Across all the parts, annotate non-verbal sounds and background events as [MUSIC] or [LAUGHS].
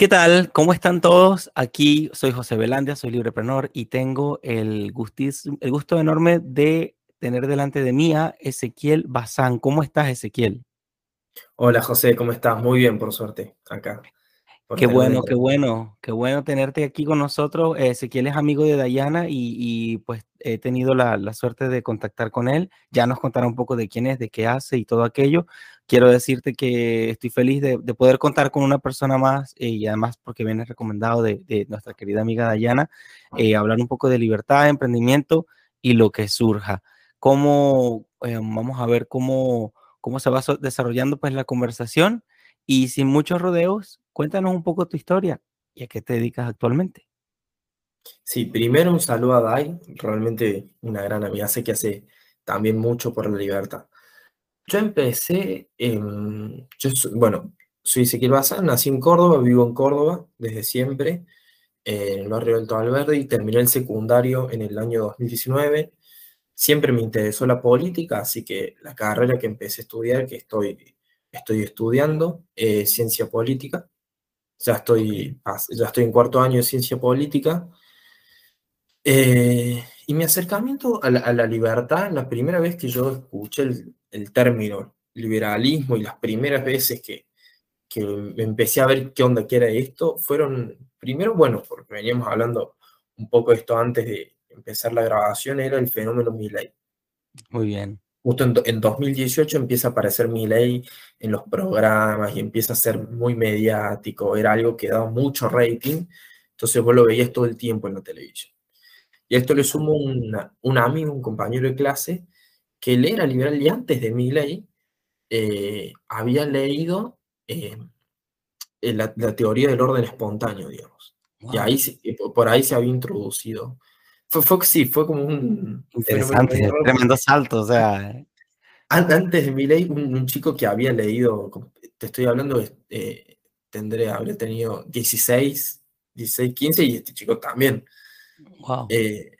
¿Qué tal? ¿Cómo están todos? Aquí soy José Belandia, soy libreprenor y tengo el, el gusto enorme de tener delante de mí a Ezequiel Bazán. ¿Cómo estás, Ezequiel? Hola, José, ¿cómo estás? Muy bien, por suerte, acá. Qué bueno, qué bueno, qué bueno tenerte aquí con nosotros. Ezequiel es amigo de Dayana y, pues he tenido la, suerte de contactar con él. Ya nos contará un poco de quién es, de qué hace y todo aquello. Quiero decirte que estoy feliz de, poder contar con una persona más eh, y además porque viene recomendado de, nuestra querida amiga Dayana, eh, hablar un poco de libertad, emprendimiento y lo que surja. Cómo, eh, vamos a ver cómo, cómo se va desarrollando pues la conversación y sin muchos rodeos, Cuéntanos un poco tu historia y a qué te dedicas actualmente. Sí, primero un saludo a Dai, realmente una gran amiga, sé que hace también mucho por la libertad. Yo empecé, en, yo, bueno, soy Ezequiel Bazán, nací en Córdoba, vivo en Córdoba desde siempre, en el barrio Alto y terminé el secundario en el año 2019. Siempre me interesó la política, así que la carrera que empecé a estudiar, que estoy, estoy estudiando, es ciencia política ya estoy, ya estoy en cuarto año de ciencia política. Eh, y mi acercamiento a la, libertad, la primera vez que yo escuché el, término liberalismo y las primeras veces que, que empecé a ver qué onda que era esto, fueron, primero, bueno, porque veníamos hablando un poco de esto antes de empezar la grabación, era el fenómeno Milley. Muy bien justo en, 2018 empieza a aparecer mi ley en los programas y empieza a ser muy mediático, era algo que daba mucho rating, entonces vos lo veías todo el tiempo en la televisión. Y a esto le sumo un amigo, un compañero de clase, que él era liberal y antes de mi ley eh, había leído eh, la, teoría del orden espontáneo, digamos. Y ahí, por ahí se había introducido fue, fue, sí, fue como un... Interesante, tremendo salto, o sea... Antes de mi ley, un, chico que había leído, te estoy hablando, eh, tendré, habría tenido 16, 16, 15 y este chico también. Wow. Eh,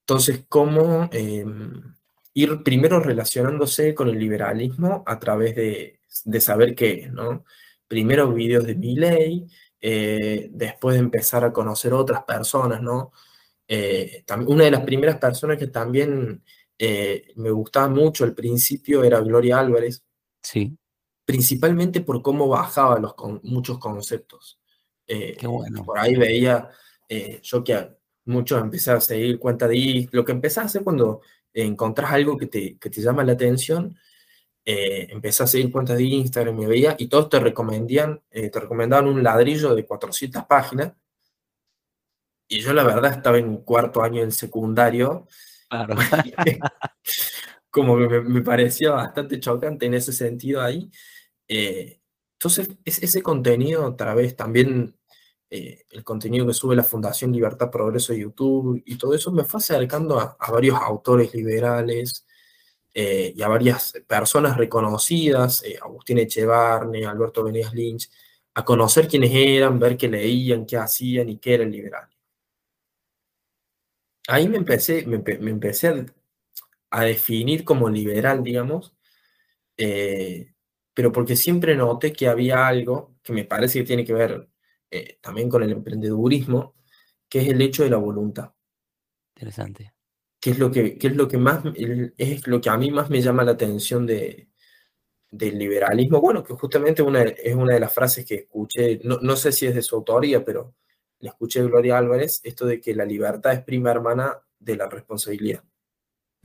entonces, ¿cómo em, ir primero relacionándose con el liberalismo a través de, de saber qué ¿no? Primero videos de mi ley, eh, después de empezar a conocer otras personas, ¿no? Eh, una de las primeras personas que también eh, me gustaba mucho al principio era Gloria Álvarez. Sí. Principalmente por cómo bajaba los con, muchos conceptos. Eh, Qué bueno. Por ahí veía, yo que muchos empecé a seguir cuenta de lo que empecé a hacer cuando encontrás algo que te, que te llama la atención, empecé a seguir cuentas de Instagram, me veía y todos te recomendían, te recomendaban un ladrillo de 400 páginas y yo la verdad estaba en cuarto año del secundario. Claro. [LAUGHS] [LAUGHS] como que me, parecía bastante chocante en ese sentido ahí. Eh, entonces, ese contenido, otra vez, también eh, el contenido que sube la Fundación Libertad Progreso de YouTube y todo eso, me fue acercando a, varios autores liberales eh, y a varias personas reconocidas, Agustín Echevarne, Alberto Venegas Lynch, a conocer quiénes eran, ver qué leían, qué hacían y qué era el liberal ahí me empecé, me, empecé a, definir como liberal, digamos, eh, pero porque siempre noté que había algo que me parece que tiene que ver eh, también con el emprendedurismo, que es el hecho de la voluntad. Interesante. ¿Qué es lo que, es lo que más, es lo que a mí más me llama la atención de, del liberalismo? Bueno, que justamente una, es una de las frases que escuché, no, no sé si es de su autoría, pero le escuché a Gloria Álvarez esto de que la libertad es prima hermana de la responsabilidad.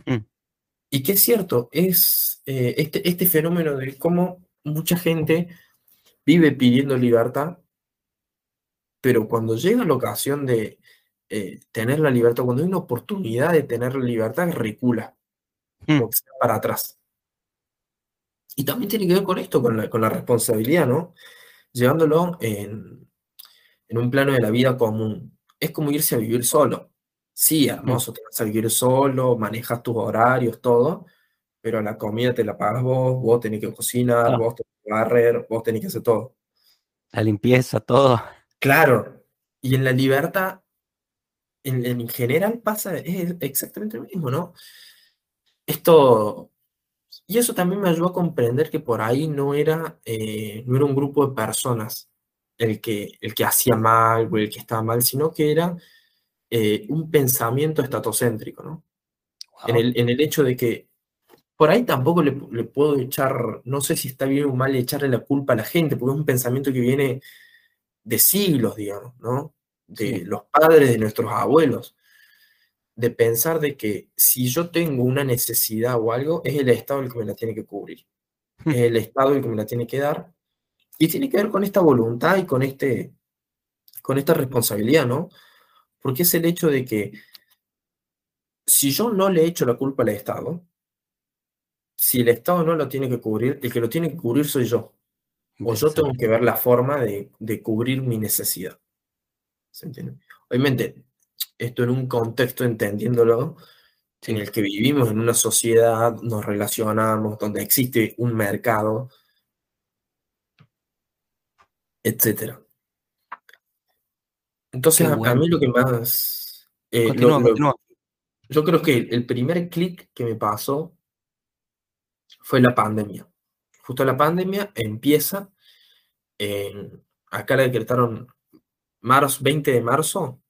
Mm. Y que es cierto, es eh, este, este fenómeno de cómo mucha gente vive pidiendo libertad, pero cuando llega la ocasión de eh, tener la libertad, cuando hay una oportunidad de tener la libertad, recula, mm. para atrás. Y también tiene que ver con esto, con la, con la responsabilidad, ¿no? Llevándolo en, en un plano de la vida común. Es como irse a vivir solo. Sí, hermoso, te vas a vivir solo, manejas tus horarios, todo, pero la comida te la pagas vos, vos tenés que cocinar, vos tenés que barrer, vos tenés que hacer todo. La limpieza, todo. Claro, y en la libertad, en, general pasa es exactamente lo mismo, ¿no? Esto, y eso también me ayudó a comprender que por ahí no era, eh, no era un grupo de personas el que, el que hacía mal o el que estaba mal, sino que era eh, un pensamiento estatocéntrico, ¿no? En, el, en, el, hecho de que por ahí tampoco le, le, puedo echar, no sé si está bien o mal echarle la culpa a la gente, porque es un pensamiento que viene de siglos, digamos, ¿no? De sí. los padres de nuestros abuelos, de pensar de que si yo tengo una necesidad o algo, es el Estado el que me la tiene que cubrir, es el Estado el que me la tiene que dar, y tiene que ver con esta voluntad y con, este, con esta responsabilidad, ¿no? Porque es el hecho de que si yo no le echo la culpa al Estado, si el Estado no lo tiene que cubrir, el que lo tiene que cubrir soy yo. O yo tengo que ver la forma de, de cubrir mi necesidad. ¿Se entiende? Obviamente, esto en un contexto entendiéndolo, en el que vivimos en una sociedad, nos relacionamos, donde existe un mercado, etc. Entonces, a, a, mí lo que más... Eh, continúa, lo, continúa. Yo creo que el primer clic que me pasó fue la pandemia. Justo la pandemia empieza, en, acá la decretaron marzo, 20 de marzo.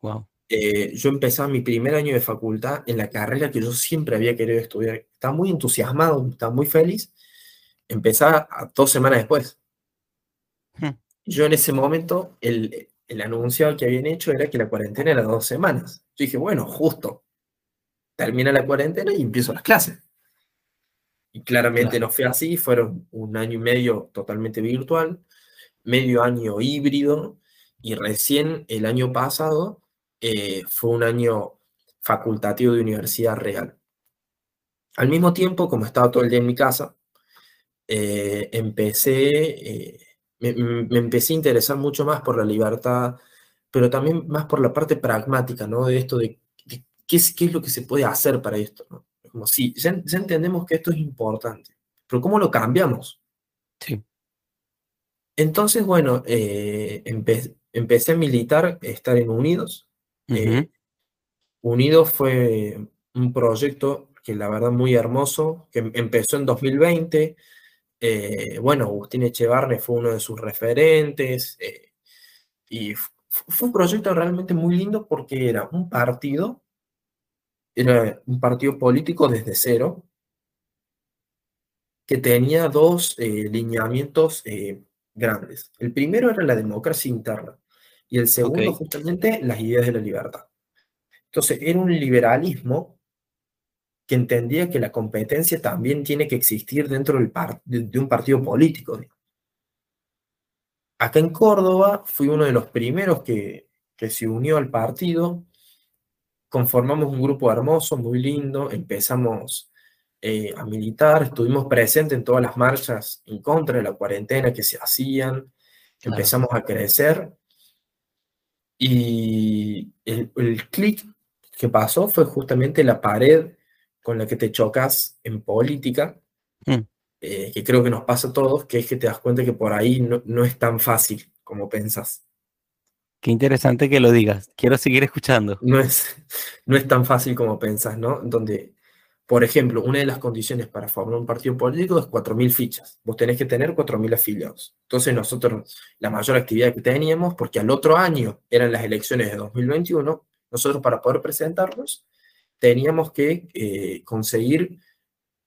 Wow. Eh, yo empezaba mi primer año de facultad en la carrera que yo siempre había querido estudiar. Estaba muy entusiasmado, estaba muy feliz. Empezaba a dos semanas después. Yo en ese momento, el, el anuncio que habían hecho era que la cuarentena era dos semanas. Yo dije, bueno, justo, termina la cuarentena y empiezo las clases. Y claramente claro. no fue así, fueron un año y medio totalmente virtual, medio año híbrido, y recién el año pasado eh, fue un año facultativo de universidad real. Al mismo tiempo, como estaba todo el día en mi casa, eh, empecé, eh, me, me, empecé a interesar mucho más por la libertad, pero también más por la parte pragmática, ¿no? De esto de, de qué, es, qué es lo que se puede hacer para esto, ¿no? Como sí, ya, ya, entendemos que esto es importante, pero ¿cómo lo cambiamos? Sí. Entonces, bueno, eh, empe empecé a militar, estar en Unidos. Uh -huh. eh, Unidos fue un proyecto que la verdad muy hermoso, que empezó en 2020. Eh, bueno, Agustín Echevarne fue uno de sus referentes. Eh, y fue un proyecto realmente muy lindo porque era un partido era un partido político desde cero, que tenía dos eh, lineamientos eh, grandes. El primero era la democracia interna y el segundo okay. justamente las ideas de la libertad. Entonces era un liberalismo que entendía que la competencia también tiene que existir dentro del par de, un partido político. Acá en Córdoba fui uno de los primeros que, que se unió al partido. Conformamos un grupo hermoso, muy lindo, empezamos eh, a militar, estuvimos presentes en todas las marchas en contra de la cuarentena que se hacían, claro. empezamos a crecer. Y el, el clic que pasó fue justamente la pared con la que te chocas en política, mm. eh, que creo que nos pasa a todos, que es que te das cuenta que por ahí no, no es tan fácil como pensás. Qué interesante que lo digas. Quiero seguir escuchando. No es, no es tan fácil como pensás, ¿no? Donde, por ejemplo, una de las condiciones para formar un partido político es 4.000 fichas. Vos tenés que tener 4.000 afiliados. Entonces nosotros, la mayor actividad que teníamos, porque al otro año eran las elecciones de 2021, nosotros para poder presentarnos teníamos que eh, conseguir,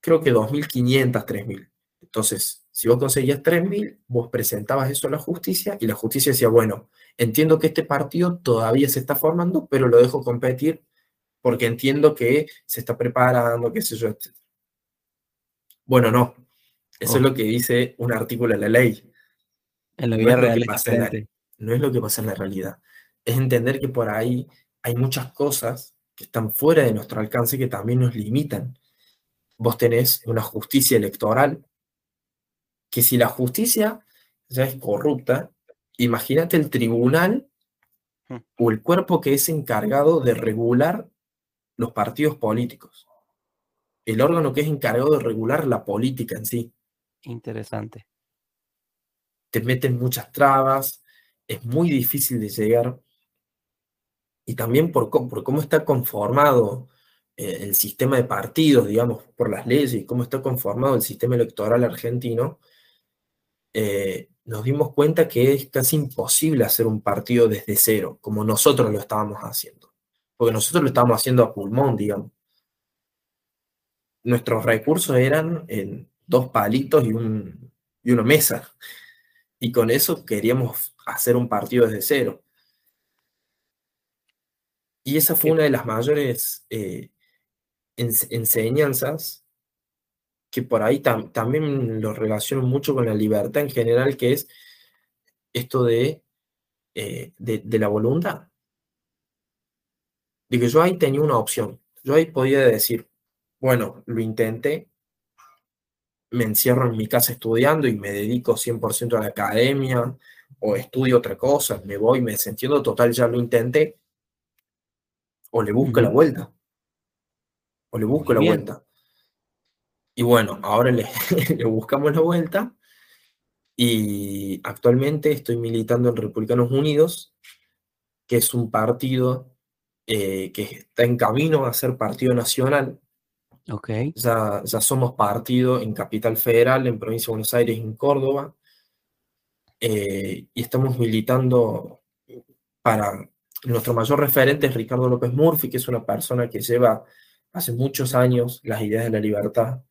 creo que 2.500, 3.000. Entonces, si vos conseguías 3.000, vos presentabas eso a la justicia y la justicia decía, bueno, entiendo que este partido todavía se está formando, pero lo dejo competir porque entiendo que se está preparando, qué sé yo, etc. Bueno, no. Eso oh. es lo que dice un artículo de la ley. En la vida no real. Es la, no es lo que pasa en la realidad. Es entender que por ahí hay muchas cosas que están fuera de nuestro alcance que también nos limitan. Vos tenés una justicia electoral que si la justicia ya es corrupta, imagínate el tribunal hmm. o el cuerpo que es encargado de regular los partidos políticos. El órgano que es encargado de regular la política en sí. Interesante. Te meten muchas trabas, es muy difícil de llegar. Y también por, cómo está conformado eh, el sistema de partidos, digamos, por las leyes y cómo está conformado el sistema electoral argentino, eh, nos dimos cuenta que es casi imposible hacer un partido desde cero, como nosotros lo estábamos haciendo. Porque nosotros lo estábamos haciendo a pulmón, digamos. Nuestros recursos eran en dos palitos y una mesa. Y con eso queríamos hacer un partido desde cero. Y esa fue una de las mayores eh, enseñanzas que por ahí también lo relaciono mucho con la libertad en general, que es esto de, eh, de, la voluntad. De que yo ahí tenía una opción. Yo ahí podía decir, bueno, lo intenté, me encierro en mi casa estudiando y me dedico 100% a la academia o estudio otra cosa, me voy, me desentiendo, total, ya lo intenté, o le busco la vuelta. O le busco la vuelta. Y bueno, ahora le, [LAUGHS] le, buscamos la vuelta y actualmente estoy militando en Republicanos Unidos, que es un partido eh, que está en camino a ser partido nacional. Okay. Ya, ya somos partido en Capital Federal, en Provincia de Buenos Aires, en Córdoba, eh, y estamos militando para... Nuestro mayor referente es Ricardo López Murphy, que es una persona que lleva hace muchos años las ideas de la libertad,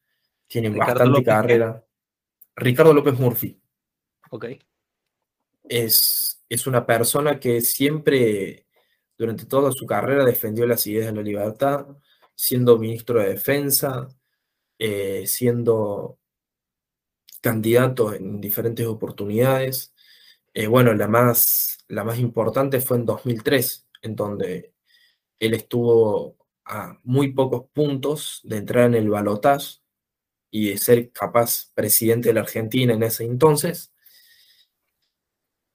tiene bastante carrera. Ricardo López Murphy. Ok. Es, es una persona que siempre, durante toda su carrera, defendió las ideas de la libertad, siendo ministro de Defensa, eh, siendo candidato en diferentes oportunidades. Eh, bueno, la más, la más importante fue en 2003, en donde él estuvo a muy pocos puntos de entrar en el balotaje y de ser capaz presidente de la Argentina en ese entonces.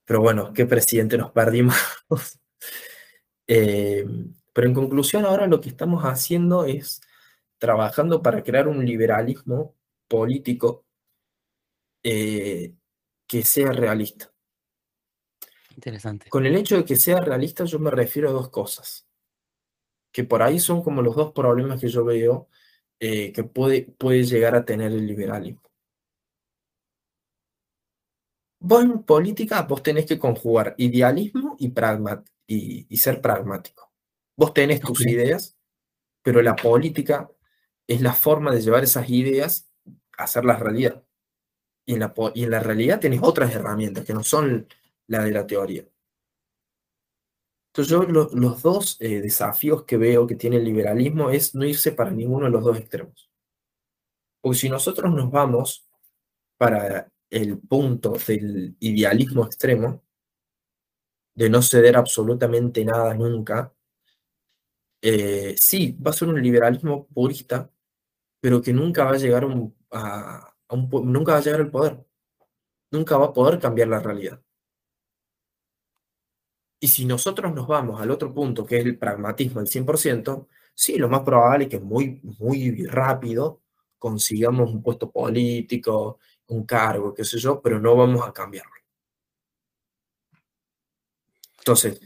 Pero bueno, ¿qué presidente nos perdimos? [LAUGHS] Eh, pero en conclusión, ahora lo que estamos haciendo es trabajando para crear un liberalismo político eh, que sea realista. Interesante. Con el hecho de que sea realista yo me refiero a dos cosas, que por ahí son como los dos problemas que yo veo eh, que puede, puede llegar a tener el liberalismo. Vos en política, vos tenés que conjugar idealismo y, y, ser pragmático. Vos tenés tus ideas, pero la política es la forma de llevar esas ideas a hacerlas realidad. Y en, la, y en la realidad tenés otras herramientas que no son la de la teoría. Entonces yo los dos eh, desafíos que veo que tiene el liberalismo es no irse para ninguno de los dos extremos. Porque si nosotros nos vamos para el punto del idealismo extremo, de no ceder absolutamente nada nunca, eh, sí, va a ser un liberalismo purista, pero que nunca va a llegar a un, nunca va a llegar al poder. Nunca va a poder cambiar la realidad. Y si nosotros nos vamos al otro punto, que es el pragmatismo al 100%, sí, lo más probable es que muy, muy rápido consigamos un puesto político, un cargo, qué sé yo, pero no vamos a cambiarlo. Entonces,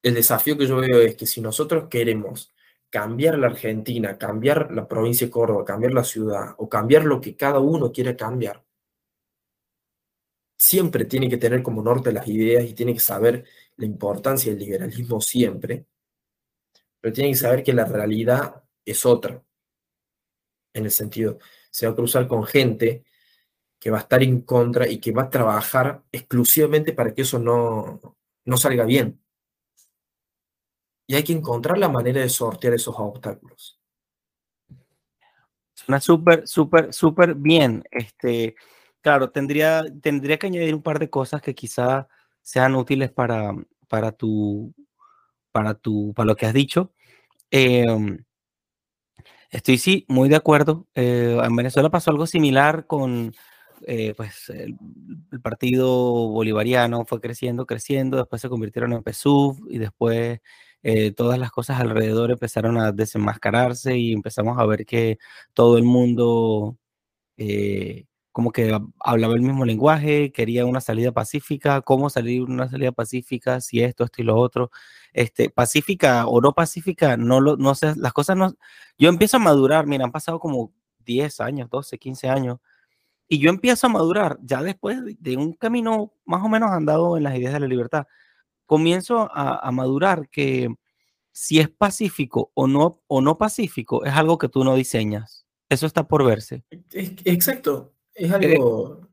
el desafío que yo veo es que si nosotros queremos cambiar la Argentina, cambiar la provincia de Córdoba, cambiar la ciudad o cambiar lo que cada uno quiere cambiar, siempre tiene que tener como norte las ideas y tiene que saber la importancia del liberalismo siempre, pero tiene que saber que la realidad es otra. En el sentido, se va a cruzar con gente que va a estar en contra y que va a trabajar exclusivamente para que eso no, no salga bien. Y hay que encontrar la manera de sortear esos obstáculos. Suena súper, súper, súper bien. Este, claro, tendría, tendría que añadir un par de cosas que quizá sean útiles para, para, tu, para, tu, para lo que has dicho. Em, estoy sí, muy de acuerdo. Eh, en Venezuela pasó algo similar con eh, pues, el, partido bolivariano, fue creciendo, creciendo, después se convirtieron en PSUV y después eh, todas las cosas alrededor empezaron a desenmascararse y empezamos a ver que todo el mundo como que hablaba el mismo lenguaje, quería una salida pacífica, cómo salir una salida pacífica, si esto, esto y lo otro. Este, pacífica o no pacífica, no lo, no sé, las cosas no, yo empiezo a madurar, mira, han pasado como 10 años, 12, 15 años, Y yo empiezo a madurar, ya después de un camino más o menos andado en las ideas de la libertad, comienzo a, madurar que si es pacífico o no, o no pacífico, es algo que tú no diseñas. Eso está por verse. Exacto, es eh, algo...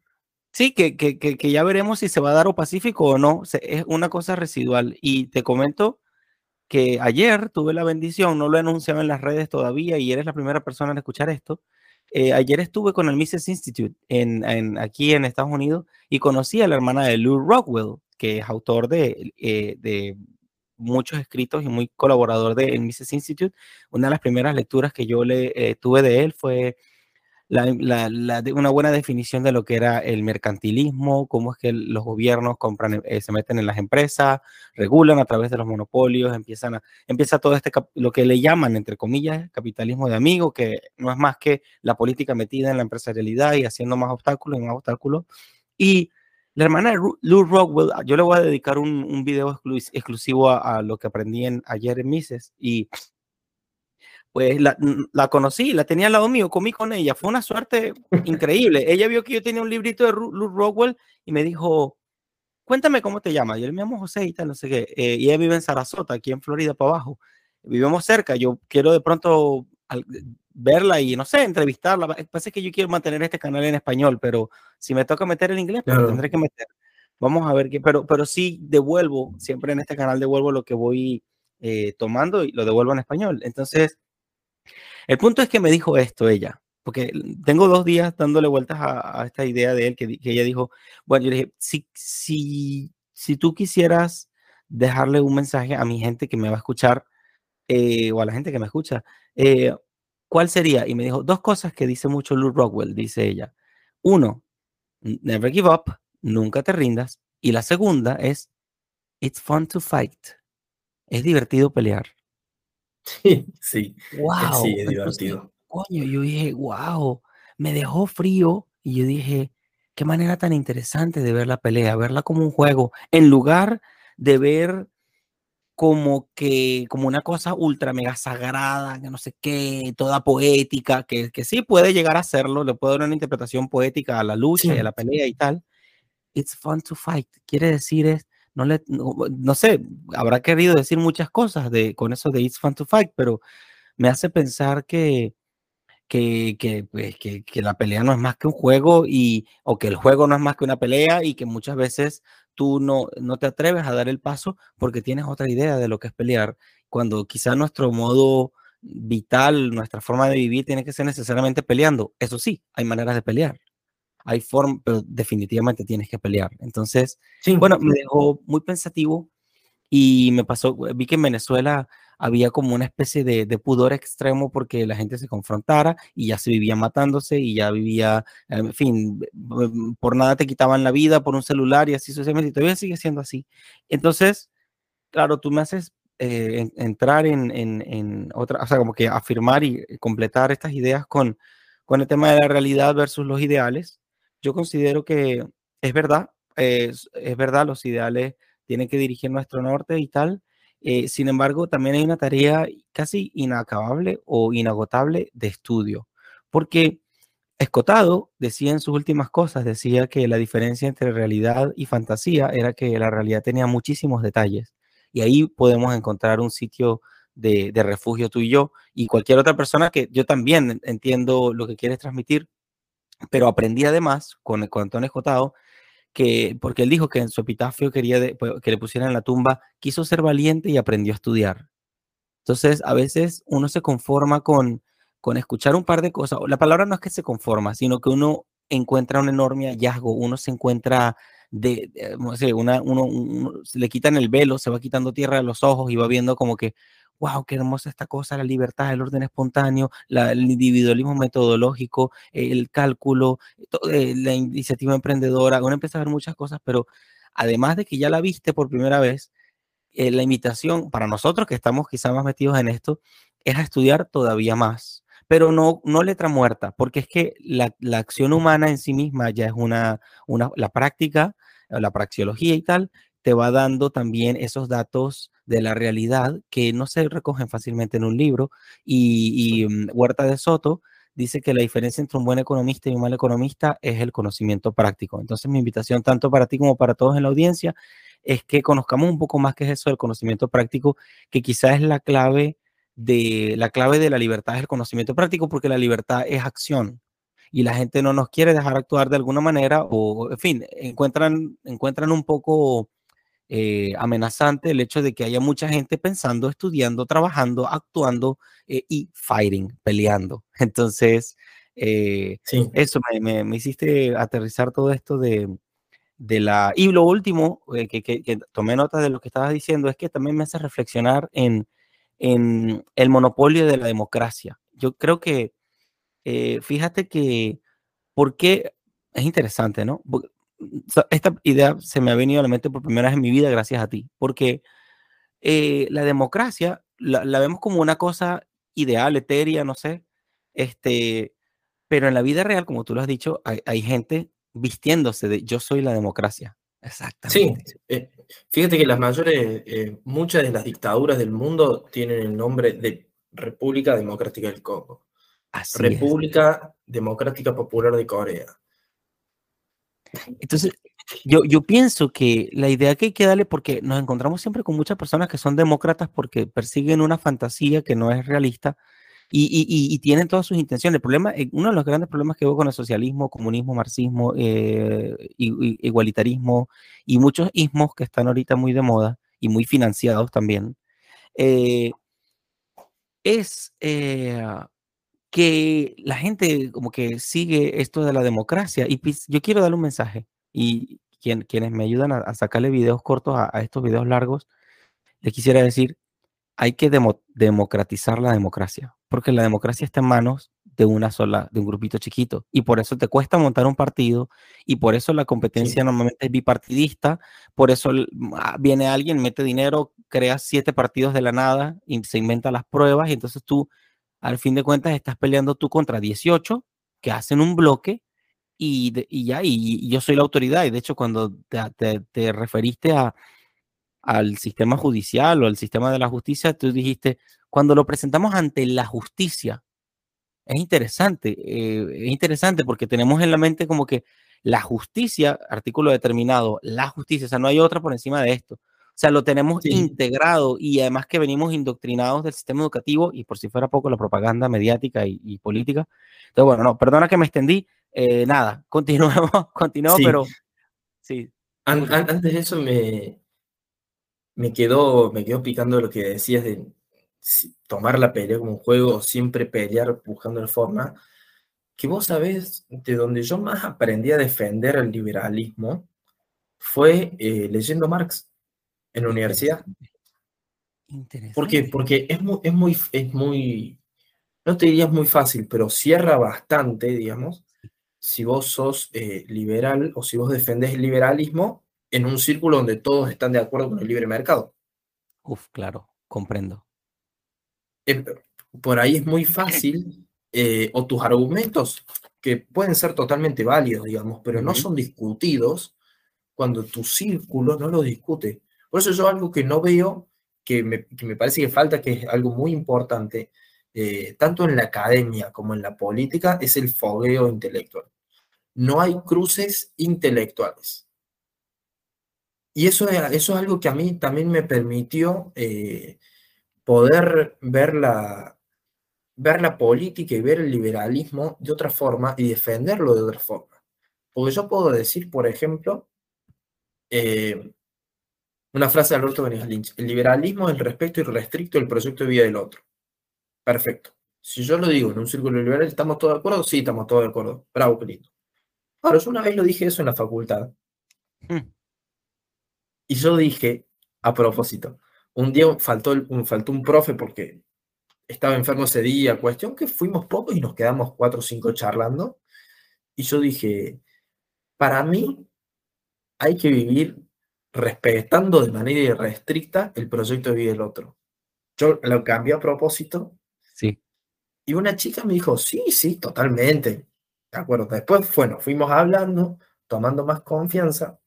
sí, que, que, que, ya veremos si se va a dar o pacífico o no. Es una cosa residual. Y te comento que ayer tuve la bendición, no lo he anunciado en las redes todavía y eres la primera persona en escuchar esto. Eh, ayer estuve con el Mises Institute en, aquí en Estados Unidos y conocí a la hermana de Lou Rockwell, que es autor de, eh, de muchos escritos y muy colaborador de Mises Institute. Una de las primeras lecturas que yo le eh, tuve de él fue la, una buena definición de lo que era el mercantilismo, cómo es que los gobiernos compran, eh, se meten en las empresas, regulan a través de los monopolios, empiezan a, empieza todo este, lo que le llaman, entre comillas, capitalismo de amigo, que no es más que la política metida en la empresarialidad y haciendo más obstáculos y más obstáculos. Y la hermana de Lou Rockwell, yo le voy a dedicar un, un video exclusivo a, lo que aprendí en, ayer en Mises y pues la, la, conocí, la tenía al lado mío, comí con ella, fue una suerte increíble. [LAUGHS] ella vio que yo tenía un librito de Lou Rockwell y me dijo, cuéntame cómo te llamas. Yo le llamo José y tal, no sé qué. Eh, y ella vive en Sarasota, aquí en Florida, para abajo. Vivimos cerca, yo quiero de pronto verla y, no sé, entrevistarla. Parece que yo quiero mantener este canal en español, pero si me toca meter el inglés, pues tendré que meter. Vamos a ver qué, pero, pero sí devuelvo, siempre en este canal devuelvo lo que voy eh, tomando y lo devuelvo en español. Entonces, el punto es que me dijo esto ella, porque tengo dos días dándole vueltas a, esta idea de él, que, ella dijo, bueno, yo le dije, si, si, si tú quisieras dejarle un mensaje a mi gente que me va a escuchar, eh, o a la gente que me escucha, eh, ¿cuál sería? Y me dijo, dos cosas que dice mucho Lou Rockwell, dice ella. Uno, never give up, nunca te rindas. Y la segunda es, it's fun to fight. Es divertido pelear. Sí, sí. Wow. Sí, es divertido. coño, yo dije, wow, me dejó frío y yo dije, qué manera tan interesante de ver la pelea, verla como un juego, en lugar de ver como que, como una cosa ultra mega sagrada, que no sé qué, toda poética, que, que sí puede llegar a serlo, le puede dar una interpretación poética a la lucha y a la pelea y tal. It's fun to fight. Quiere decir es, no le, no, sé, habrá querido decir muchas cosas de, con eso de It's Fun to Fight, pero me hace pensar que, que, que, pues, que, que, la pelea no es más que un juego y, o que el juego no es más que una pelea y que muchas veces tú no, no te atreves a dar el paso porque tienes otra idea de lo que es pelear, cuando quizá nuestro modo vital, nuestra forma de vivir tiene que ser necesariamente peleando. Eso sí, hay maneras de pelear hay forma, pero definitivamente tienes que pelear. Entonces, bueno, me dejó muy pensativo y me pasó, vi que en Venezuela había como una especie de, pudor extremo porque la gente se confrontara y ya se vivía matándose y ya vivía, en fin, por nada te quitaban la vida por un celular y así sucesivamente, y todavía sigue siendo así. Entonces, claro, tú me haces eh, entrar en, en, en, otra, o sea, como que afirmar y completar estas ideas con, con el tema de la realidad versus los ideales yo considero que es verdad, es, verdad, los ideales tienen que dirigir nuestro norte y tal. Eh, sin embargo, también hay una tarea casi inacabable o inagotable de estudio, porque Escotado decía en sus últimas cosas, decía que la diferencia entre realidad y fantasía era que la realidad tenía muchísimos detalles y ahí podemos encontrar un sitio de, de refugio tú y yo y cualquier otra persona que yo también entiendo lo que quieres transmitir, pero aprendí además con, con Antonio Escotado que, porque él dijo que en su epitafio quería pues, que le pusieran en la tumba, quiso ser valiente y aprendió a estudiar. Entonces, a veces uno se conforma con, con escuchar un par de cosas. La palabra no es que se conforma, sino que uno encuentra un enorme hallazgo, uno se encuentra de, no sé, una, uno, uno, le quitan el velo, se va quitando tierra de los ojos y va viendo como que, wow, qué hermosa esta cosa, la libertad, el orden espontáneo, el individualismo metodológico, el cálculo, eh, la iniciativa emprendedora, uno empieza a ver muchas cosas, pero además de que ya la viste por primera vez, eh, la invitación para nosotros que estamos quizás más metidos en esto es a estudiar todavía más, pero no, no letra muerta, porque es que la, la acción humana en sí misma ya es una, una la práctica, la praxiología y tal, te va dando también esos datos de la realidad que no se recogen fácilmente en un libro y, mm, Huerta de Soto dice que la diferencia entre un buen economista y un mal economista es el conocimiento práctico. Entonces mi invitación tanto para ti como para todos en la audiencia es que conozcamos un poco más qué es eso del conocimiento práctico, que quizás es la clave de la clave de la libertad es el conocimiento práctico, porque la libertad es acción y la gente no nos quiere dejar actuar de alguna manera o, en fin, encuentran, encuentran un poco eh, amenazante el hecho de que haya mucha gente pensando, estudiando, trabajando, actuando eh, y fighting, peleando. [LAUGHS] Entonces, eh, eso me, me, hiciste aterrizar todo esto de, de la... Y lo último, que, que, que, tomé nota de lo que estabas diciendo, es que también me hace reflexionar en, en el monopolio de la democracia. Yo creo que, fíjate que, porque es interesante, ¿no? Esta idea se me ha venido a la mente por primera vez en mi vida gracias a ti, porque eh, la democracia la, vemos como una cosa ideal, etérea, no sé, este, pero en la vida real, como tú lo has dicho, hay, gente vistiéndose de yo soy la democracia. Exactamente. Sí, eh, fíjate que las mayores, eh, muchas de las dictaduras del mundo tienen el nombre de República Democrática del Congo. República Democrática Popular de Corea. Entonces, yo, yo pienso que la idea que hay que darle, porque nos encontramos siempre con muchas personas que son demócratas porque persiguen una fantasía que no es realista y, y, y tienen todas sus intenciones. El problema, eh, uno de los grandes problemas que veo con el socialismo, comunismo, marxismo, eh, igualitarismo y muchos ismos que están ahorita muy de moda y muy financiados también, eh, es que la gente como que sigue esto de la democracia y pues, yo quiero darle un mensaje y quien, quienes me ayudan a, sacarle videos cortos a, estos videos largos, les quisiera decir, hay que democratizar la democracia, porque la democracia está en manos de una sola, de un grupito chiquito, y por eso te cuesta montar un partido, y por eso la competencia normalmente es bipartidista, por eso ah, viene alguien, mete dinero, crea siete partidos de la nada, y se inventa las pruebas, y entonces tú al fin de cuentas estás peleando tú contra 18 que hacen un bloque y, ya, y, yo soy la autoridad. Y de hecho, cuando te, referiste a, al sistema judicial o al sistema de la justicia, tú dijiste, cuando lo presentamos ante la justicia, es interesante, eh, es interesante porque tenemos en la mente como que la justicia, artículo determinado, la justicia, o sea, no hay otra por encima de esto. O sea, lo tenemos integrado y además que venimos indoctrinados del sistema educativo y por si fuera poco la propaganda mediática y, política. Entonces, bueno, no, perdona que me extendí. Eh, nada, [LAUGHS] continuemos, continuemos, pero sí. antes de eso me, me, quedó, me quedó picando lo que decías de tomar la pelea como un juego, siempre pelear buscando la forma, que vos sabés, de donde yo más aprendí a defender el liberalismo fue eh, leyendo Marx en la universidad. Interesante. ¿Por qué? Porque es muy, es muy, es muy, no te dirías muy fácil, pero cierra bastante, digamos, si vos sos eh, liberal o si vos defendés el liberalismo en un círculo donde todos están de acuerdo con el libre mercado. Uf, claro, comprendo. Eh, por ahí es muy fácil, eh, o tus argumentos, que pueden ser totalmente válidos, digamos, pero no son discutidos cuando tu círculo no lo discute. Por eso yo algo que no veo, que me, parece que falta, que es algo muy importante, eh, tanto en la academia como en la política, es el fogueo intelectual. No hay cruces intelectuales. Y eso, eso es algo que a mí también me permitió eh, poder ver la, ver la política y ver el liberalismo de otra forma y defenderlo de otra forma. Porque yo puedo decir, por ejemplo, eh, una frase de Alberto Benítez Lynch. El liberalismo es el respeto irrestricto del proyecto de vida del otro. Perfecto. Si yo lo digo en un círculo liberal, ¿estamos todos de acuerdo? Sí, estamos todos de acuerdo. Bravo, qué lindo. Ahora, yo una vez lo dije eso en la facultad. Hmm. Y yo dije, a propósito, un día faltó, un, faltó un profe porque estaba enfermo ese día, cuestión que fuimos pocos y nos quedamos cuatro o cinco charlando. Y yo dije, para mí hay que vivir respetando de manera irrestricta el proyecto de vida del otro. Yo lo cambié a propósito. Sí. Y una chica me dijo, sí, sí, totalmente. De acuerdo. Después, bueno, fuimos hablando, tomando más confianza.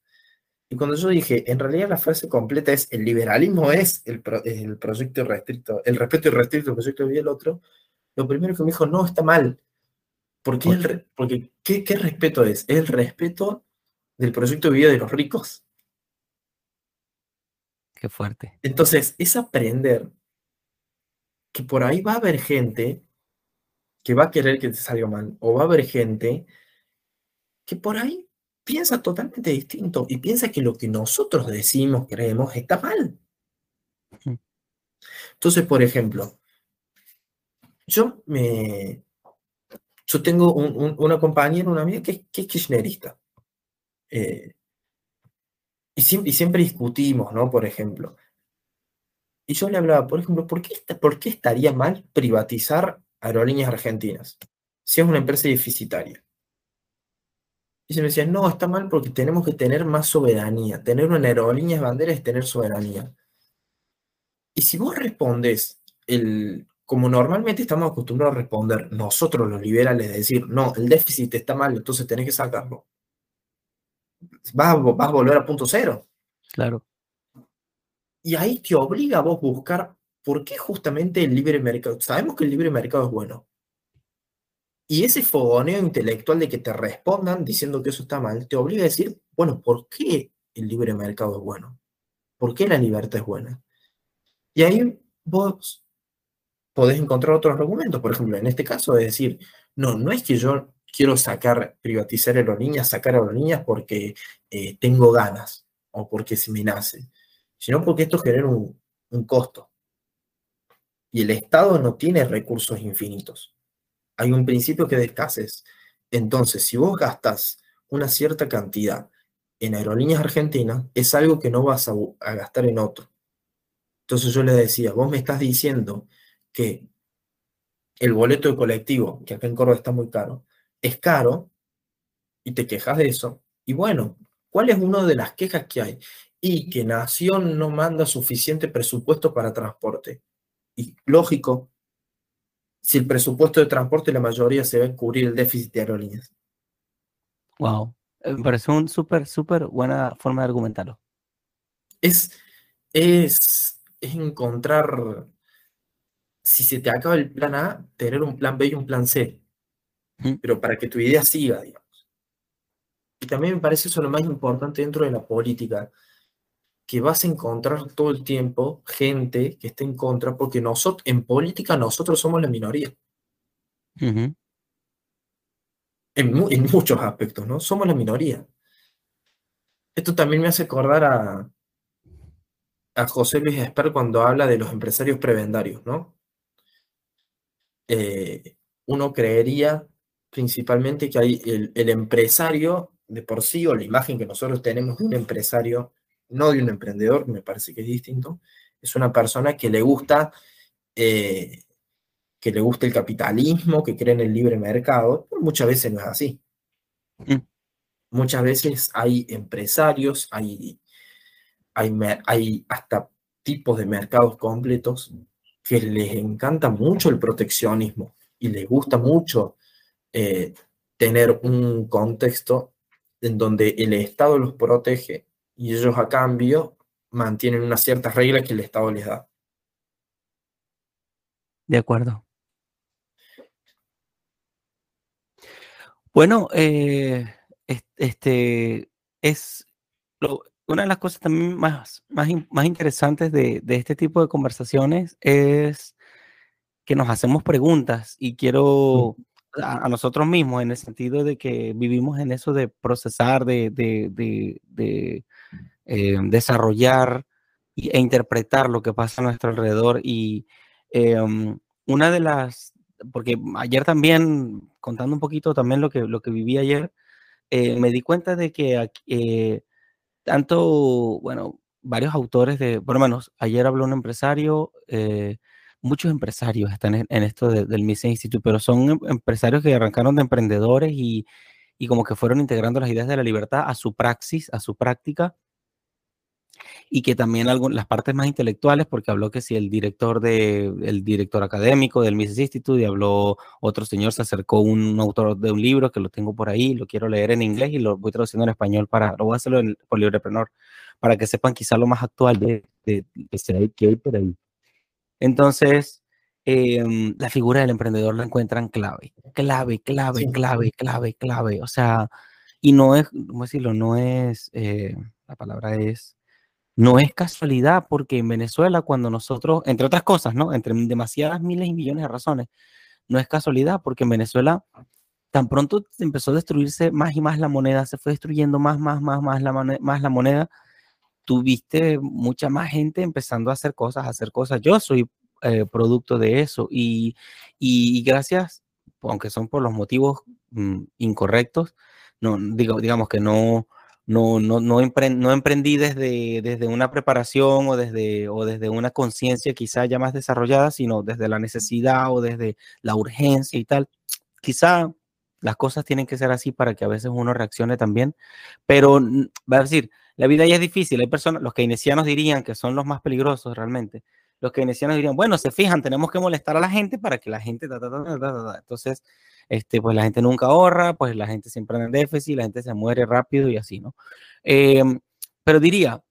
Y cuando yo dije, en realidad la frase completa es, el liberalismo es el, el proyecto irrestricto, el respeto irrestricto del proyecto de vida del otro, lo primero que me dijo, no, está mal. Porque, el, porque ¿qué, ¿qué, respeto es? Es el respeto del proyecto de vida de los ricos. Qué fuerte. Entonces, es aprender que por ahí va a haber gente que va a querer que te salga mal, o va a haber gente que por ahí piensa totalmente distinto y piensa que lo que nosotros decimos, creemos, está mal. Entonces, por ejemplo, yo me... Yo tengo una compañera, una amiga que, es kirchnerista. Eh, y, siempre, discutimos, ¿no? Por ejemplo. Y yo le hablaba, por ejemplo, ¿por qué, ¿por qué estaría mal privatizar aerolíneas argentinas si es una empresa deficitaria? Y se me decía, no, está mal porque tenemos que tener más soberanía. Tener una aerolínea de bandera es tener soberanía. Y si vos respondes, el, como normalmente estamos acostumbrados a responder nosotros los liberales, decir, no, el déficit está mal, entonces tenés que sacarlo. Vas, vas a volver a punto cero. Claro. Y ahí te obliga a vos buscar por qué justamente el libre mercado. Sabemos que el libre mercado es bueno. Y ese fogoneo intelectual de que te respondan diciendo que eso está mal, te obliga a decir, bueno, ¿por qué el libre mercado es bueno? ¿Por qué la libertad es buena? Y ahí vos podés encontrar otros argumentos. Por ejemplo, en este caso, es decir, no, no es que yo quiero sacar, privatizar aerolíneas, sacar aerolíneas porque eh, tengo ganas o porque se me nace, sino porque esto genera un, un costo. Y el Estado no tiene recursos infinitos hay un principio que de escasez. Entonces, si vos gastas una cierta cantidad en aerolíneas argentinas, es algo que no vas a, gastar en otro. Entonces yo le decía, vos me estás diciendo que el boleto de colectivo, que acá en Córdoba está muy caro, es caro y te quejas de eso. Y bueno, ¿cuál es una de las quejas que hay? Y que Nación no manda suficiente presupuesto para transporte. Y lógico, si el presupuesto de transporte la mayoría se va a cubrir el déficit de aerolíneas. Wow, eh, me parece una súper, súper buena forma de argumentarlo. Es, es, es encontrar, si se te acaba el plan A, tener un plan B y un plan C, pero para que tu idea siga, digamos. Y también me parece eso lo más importante dentro de la política, que vas a encontrar todo el tiempo gente que esté en contra, porque nosotros, en política nosotros somos la minoría. en, en, muchos aspectos, ¿no? Somos la minoría. Esto también me hace acordar a, a José Luis Esper cuando habla de los empresarios prebendarios, ¿no? Eh, uno creería principalmente que hay el, el, empresario de por sí, o la imagen que nosotros tenemos de un empresario, no de un emprendedor, me parece que es distinto, es una persona que le gusta, eh, que le gusta el capitalismo, que cree en el libre mercado, muchas veces no es así. Mm. Muchas veces hay empresarios, hay, hay, hay hasta tipos de mercados completos que les encanta mucho el proteccionismo y les gusta mucho eh, tener un contexto en donde el Estado los protege y ellos a cambio mantienen unas ciertas reglas que el Estado les da. De acuerdo. Bueno, eh, este es una de las cosas también más, más, más interesantes de, este tipo de conversaciones es que nos hacemos preguntas y quiero a, nosotros mismos en el sentido de que vivimos en eso de procesar, de, de eh, desarrollar e interpretar lo que pasa a nuestro alrededor. Y em, una de las, porque ayer también, contando un poquito también lo que, lo que viví ayer, eh, me di cuenta de que eh, tanto, bueno, varios autores de, por lo menos, ayer habló un empresario, muchos empresarios están en, esto del Mises Institute, pero son em, empresarios que arrancaron de emprendedores y, y como que fueron integrando las ideas de la libertad a su praxis, a su práctica y que también las partes más intelectuales, porque habló que si el director, de, el director académico del Mises Institute, y habló otro señor, se acercó un autor de un libro que lo tengo por ahí, lo quiero leer en inglés y lo voy traduciendo en español para, lo voy a hacerlo en, por para que sepan quizá lo más actual de, de, de que hay por ahí. Entonces, em, la figura del emprendedor la encuentran clave, clave, clave, clave, clave, clave. O sea, y no es, ¿cómo decirlo? No es, eh, la palabra es, no es casualidad porque en Venezuela cuando nosotros, entre otras cosas, ¿no? Entre demasiadas miles y millones de razones, no es casualidad porque en Venezuela tan pronto empezó a destruirse más y más la moneda, se fue destruyendo más, más, más, más la, más la moneda, tuviste mucha más gente empezando a hacer cosas, a hacer cosas. Yo soy eh, producto de eso y, y, gracias, aunque son por los motivos mm, incorrectos, no, digo, digamos que no, no, no, no, no emprendí desde, desde una preparación o desde, o desde una conciencia quizá ya más desarrollada, sino desde la necesidad o desde la urgencia y tal. Quizá las cosas tienen que ser así para que a veces uno reaccione también, pero va a decir, la vida ya es difícil, hay personas, los keynesianos dirían que son los más peligrosos realmente, los keynesianos dirían, bueno, se fijan, tenemos que molestar a la gente para que la gente, entonces, este, pues la gente nunca ahorra, pues la gente siempre anda en déficit, la gente se muere rápido y así, ¿no? Em, pero diría,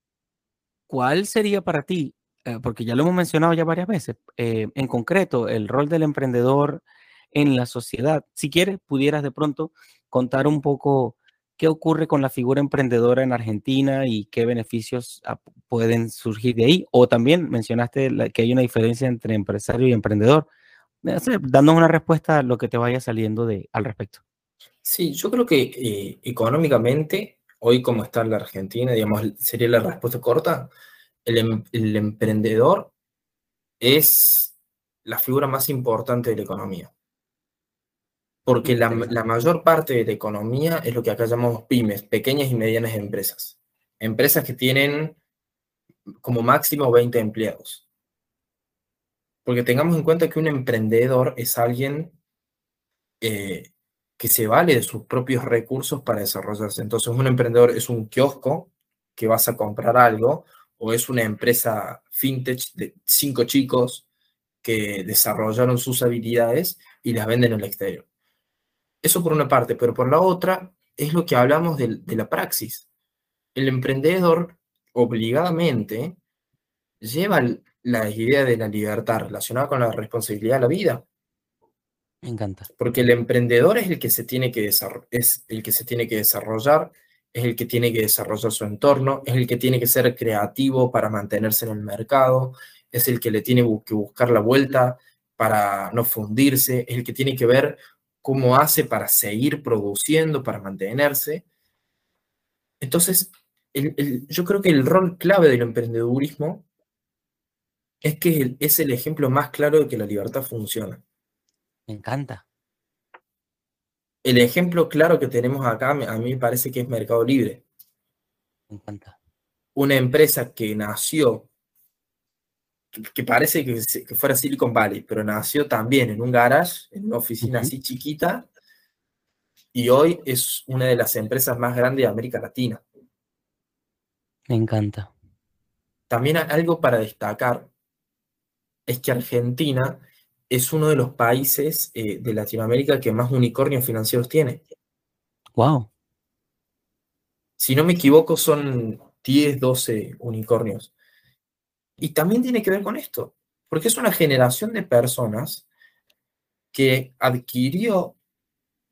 ¿cuál sería para ti, eh, porque ya lo hemos mencionado ya varias veces, eh, en concreto, el rol del emprendedor en la sociedad. Si quieres, pudieras de pronto contar un poco qué ocurre con la figura emprendedora en Argentina y qué beneficios pueden surgir de ahí. O también mencionaste que hay una diferencia entre empresario y emprendedor. Dándonos una respuesta a lo que te vaya saliendo de, al respecto. Sí, yo creo que eh, económicamente, hoy como está la Argentina, digamos, sería la respuesta corta, el, em, el emprendedor es la figura más importante de la economía porque la, mayor parte de la economía es lo que acá llamamos pymes, pequeñas y medianas empresas. Empresas que tienen como máximo 20 empleados. Porque tengamos en cuenta que un emprendedor es alguien eh, que se vale de sus propios recursos para desarrollarse. Entonces, un emprendedor es un kiosco que vas a comprar algo, o es una empresa fintech de cinco chicos que desarrollaron sus habilidades y las venden en el exterior. Eso por una parte, pero por la otra es lo que hablamos de, la praxis. El emprendedor obligadamente lleva la idea de la libertad relacionada con la responsabilidad de la vida. Me encanta. Porque el emprendedor es el que se tiene que, es el que, se tiene que desarrollar, es el que tiene que desarrollar su entorno, es el que tiene que ser creativo para mantenerse en el mercado, es el que le tiene que buscar la vuelta para no fundirse, es el que tiene que ver cómo hace para seguir produciendo, para mantenerse. Entonces, yo creo que el rol clave del emprendedurismo es que es el ejemplo más claro de que la libertad funciona. Me encanta. El ejemplo claro que tenemos acá, a mí me parece que es Mercado Libre. Me encanta. Una empresa que nació que parece que, fuera Silicon Valley, pero nació también en un garage, en una oficina así chiquita, y hoy es una de las empresas más grandes de América Latina. Me encanta. También algo para destacar es que Argentina es uno de los países eh, de Latinoamérica que más unicornios financieros tiene. Wow. Si no me equivoco, son 10, 12 unicornios. Y también tiene que ver con esto, porque es una generación de personas que adquirió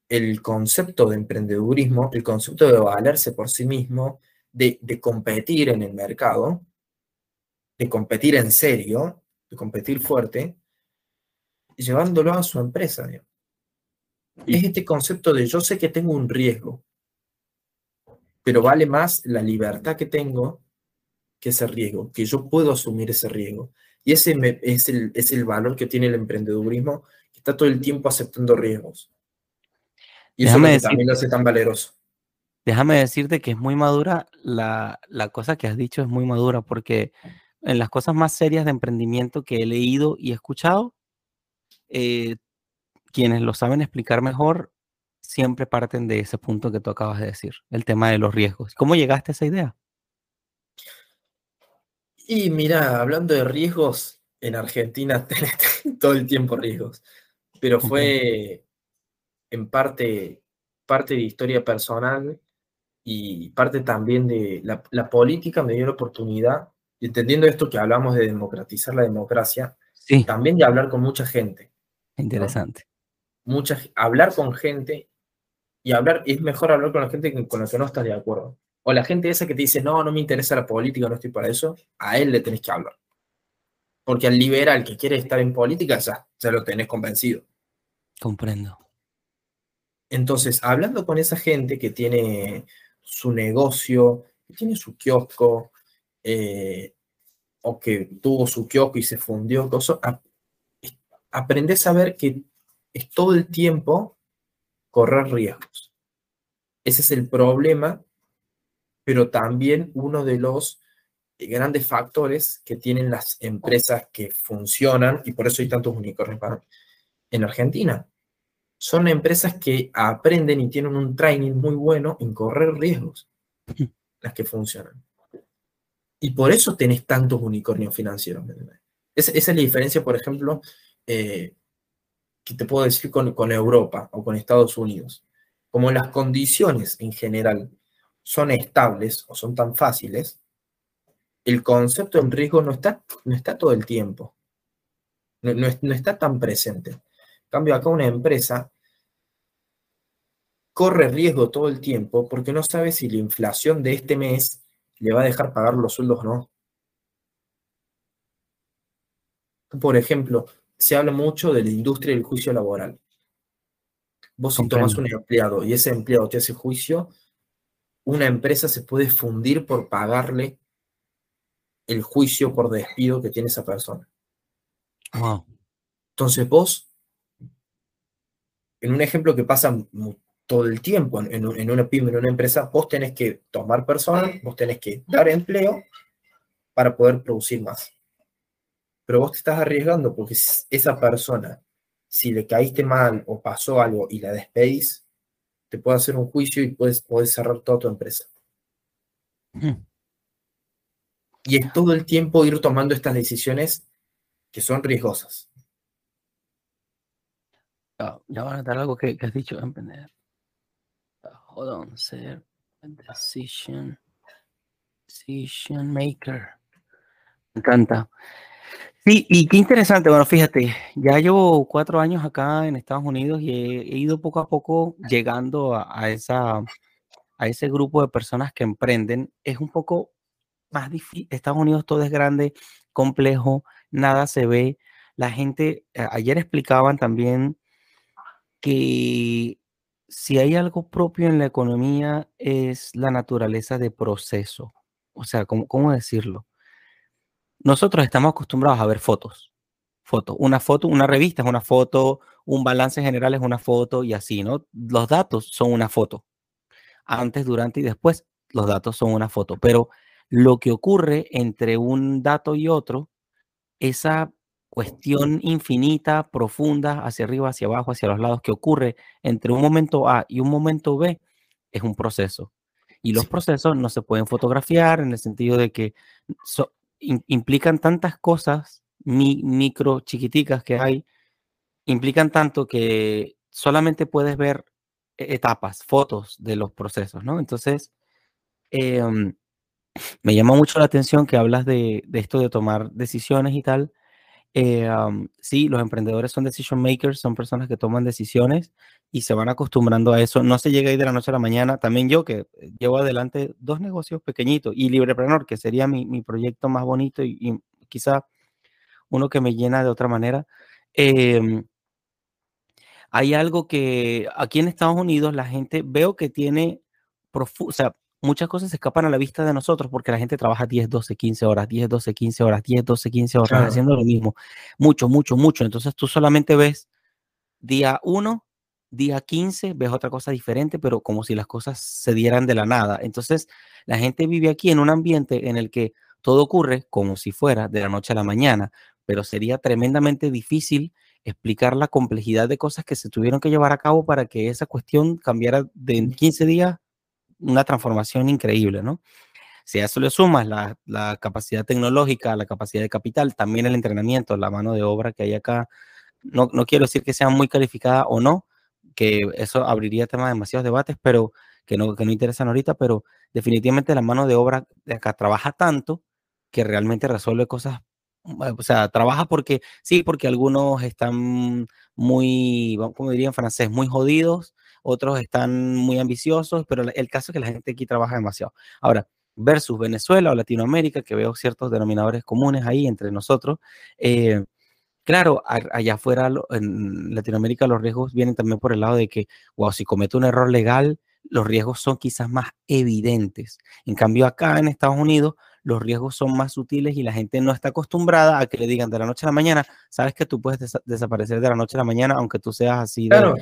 el concepto de emprendedurismo, el concepto de valerse por sí mismo, de, competir en el mercado, de competir en serio, de competir fuerte, llevándolo a su empresa. Es este concepto de yo sé que tengo un riesgo, pero vale más la libertad que tengo que ese riesgo, que yo puedo asumir ese riesgo. Y ese es, el, es el valor que tiene el emprendedurismo, que está todo el tiempo aceptando riesgos. Y eso también lo hace tan valeroso. Déjame decirte que es muy madura, la, la cosa que has dicho es muy madura, porque en las cosas más serias de emprendimiento que he leído y escuchado, eh, quienes lo saben explicar mejor siempre parten de ese punto que tú acabas de decir, el tema de los riesgos. ¿Cómo llegaste a esa idea? Y mira, hablando de riesgos, en Argentina [LAUGHS] tenés todo el tiempo riesgos, pero fue en parte, parte de historia personal y parte también de la, política me dio la oportunidad, entendiendo esto que hablamos de democratizar la democracia, también de hablar con mucha gente. Interesante. hablar con gente y hablar, es mejor hablar con la gente con la que no estás de acuerdo. O la gente esa que te dice, no, no me interesa la política, no estoy para eso, a él le tenés que hablar. Porque al liberal que quiere estar en política ya, ya lo tenés convencido. Comprendo. Entonces, hablando con esa gente que tiene su negocio, que tiene su kiosco, eh, o que tuvo su kiosco y se fundió, cosas, aprendes a ver que es todo el tiempo correr riesgos. Ese es el problema, pero también uno de los grandes factores que tienen las empresas que funcionan, y por eso hay tantos unicornios en Argentina. Son empresas que aprenden y tienen un training muy bueno en correr riesgos, las que funcionan. Y por eso tenés tantos unicornios financieros. esa es la diferencia, por ejemplo, eh, que te puedo decir con, con Europa o con Estados Unidos. Como las condiciones en general son estables o son tan fáciles, el concepto en riesgo no está, no está todo el tiempo. No, no, está tan presente. En cambio, acá una empresa corre riesgo todo el tiempo porque no sabe si la inflación de este mes le va a dejar pagar los sueldos o no. Por ejemplo, se habla mucho de la industria del juicio laboral. Vos si tomas un empleado y ese empleado te hace juicio, una empresa se puede fundir por pagarle el juicio por despido que tiene esa persona. Entonces vos, en un ejemplo que pasa todo el tiempo en, en, una pyme, en una empresa, vos tenés que tomar personas, vos tenés que dar empleo para poder producir más. Pero vos te estás arriesgando porque esa persona, si le caíste mal o pasó algo y la despedís, te puede hacer un juicio y puedes, puedes cerrar toda tu empresa. Y es todo el tiempo ir tomando estas decisiones que son riesgosas. ya van a dar algo que, has dicho. Hold on, ser decision, decision maker. Me encanta. Sí, y qué interesante. Bueno, fíjate, ya llevo cuatro años acá en Estados Unidos y he, ido poco a poco llegando a, esa, a ese grupo de personas que emprenden. Es un poco más difícil. Estados Unidos todo es grande, complejo, nada se ve. La gente, ayer explicaban también que si hay algo propio en la economía es la naturaleza de proceso. O sea, ¿cómo, cómo decirlo? Nosotros estamos acostumbrados a ver fotos. Foto. Una foto, una revista es una foto, un balance general es una foto y así, ¿no? Los datos son una foto. Antes, durante y después, los datos son una foto. Pero lo que ocurre entre un dato y otro, esa cuestión infinita, profunda, hacia arriba, hacia abajo, hacia los lados, que ocurre entre un momento A y un momento B, es un proceso. Y los procesos no se pueden fotografiar en el sentido de que implican tantas cosas, micro, chiquiticas que hay, implican tanto que solamente puedes ver e, etapas, fotos de los procesos, ¿no? Entonces, em, me llama mucho la atención que hablas de, de, esto de tomar decisiones y tal, eh, sí, los emprendedores son decision makers, son personas que toman decisiones y se van acostumbrando a eso. No se llega ahí de la noche a la mañana. También yo que eh, llevo adelante dos negocios pequeñitos y Librepreneur, que sería mi, mi proyecto más bonito y, quizá uno que me llena de otra manera. Em, hay algo que aquí en Estados Unidos la gente veo que tiene, o muchas cosas se escapan a la vista de nosotros porque la gente trabaja 10, 12, 15 horas, 10, 12, 15 horas, 10, 12, 15 horas haciendo lo mismo. Mucho, mucho, mucho. Entonces tú solamente ves día 1, día 15, ves otra cosa diferente, pero como si las cosas se dieran de la nada. Entonces la gente vive aquí en un ambiente en el que todo ocurre como si fuera de la noche a la mañana, pero sería tremendamente difícil explicar la complejidad de cosas que se tuvieron que llevar a cabo para que esa cuestión cambiara de 15 días una transformación increíble, ¿no? Si a eso le sumas la, capacidad tecnológica, la capacidad de capital, también el entrenamiento, la mano de obra que hay acá, no, no quiero decir que sea muy calificada o no, que eso abriría temas de demasiados debates, pero que no, que no interesan ahorita, pero definitivamente la mano de obra de acá trabaja tanto que realmente resuelve cosas o sea, trabaja porque, sí, porque algunos están muy, como diría en francés, muy jodidos, otros están muy ambiciosos, pero el caso es que la gente aquí trabaja demasiado. Ahora, versus Venezuela o Latinoamérica, que veo ciertos denominadores comunes ahí entre nosotros, eh, Claro, allá afuera en Latinoamérica los riesgos vienen también por el lado de que, wow, si cometo un error legal, los riesgos son quizás más evidentes. En cambio, acá en Estados Unidos, los riesgos son más sutiles y la gente no está acostumbrada a que le digan de la noche a la mañana, sabes que tú puedes desaparecer de la noche a la mañana, aunque tú seas así. Claro.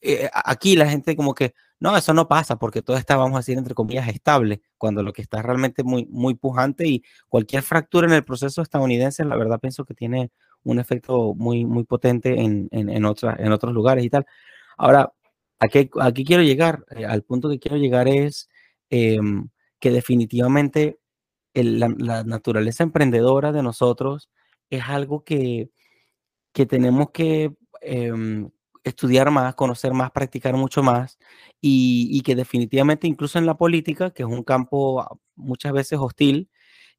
Eh, aquí la gente como que, no, eso no pasa porque todo está, vamos a decir, entre comillas, estable, cuando lo que está realmente muy, muy pujante y cualquier fractura en el proceso estadounidense, la verdad pienso que tiene un efecto muy, muy potente en, en, en, en otros lugares y tal. Ahora, aquí, aquí quiero llegar, eh, al punto que quiero llegar es em, que definitivamente la, naturaleza emprendedora de nosotros es algo que, que tenemos que em, estudiar más, conocer más, practicar mucho más y, y, que definitivamente incluso en la política, que es un campo ah, muchas veces hostil,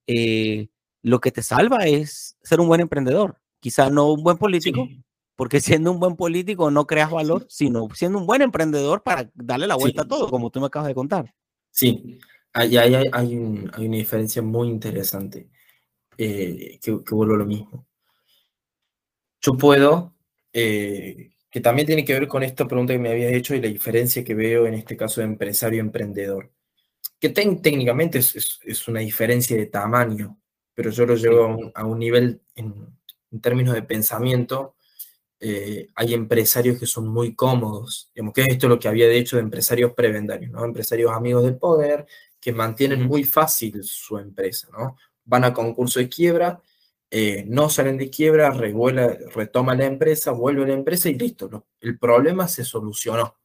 eh, lo que te salva es ser un buen emprendedor. Quizás no un buen político, porque [LAUGHS] siendo un buen político no creas valor, sino siendo un buen emprendedor para darle la vuelta a todo, como tú me acabas de contar. Sí, hay, hay, hay, hay una diferencia muy interesante, eh, que, que, vuelvo a lo mismo. Yo puedo, eh, que también tiene que ver con esta pregunta que me habías hecho y la diferencia que veo en este caso de empresario-emprendedor, que técnicamente es, es, es, una diferencia de tamaño, pero yo lo llevo a un, a un nivel en, en términos de pensamiento, eh, hay empresarios que son muy cómodos, digamos que esto es lo que había de hecho de empresarios prebendarios, ¿no? empresarios amigos del poder, que mantienen muy fácil su empresa, ¿no? van a concurso de quiebra, eh, no salen de quiebra, revuela, retoma la empresa, vuelve la empresa y listo, el problema se solucionó.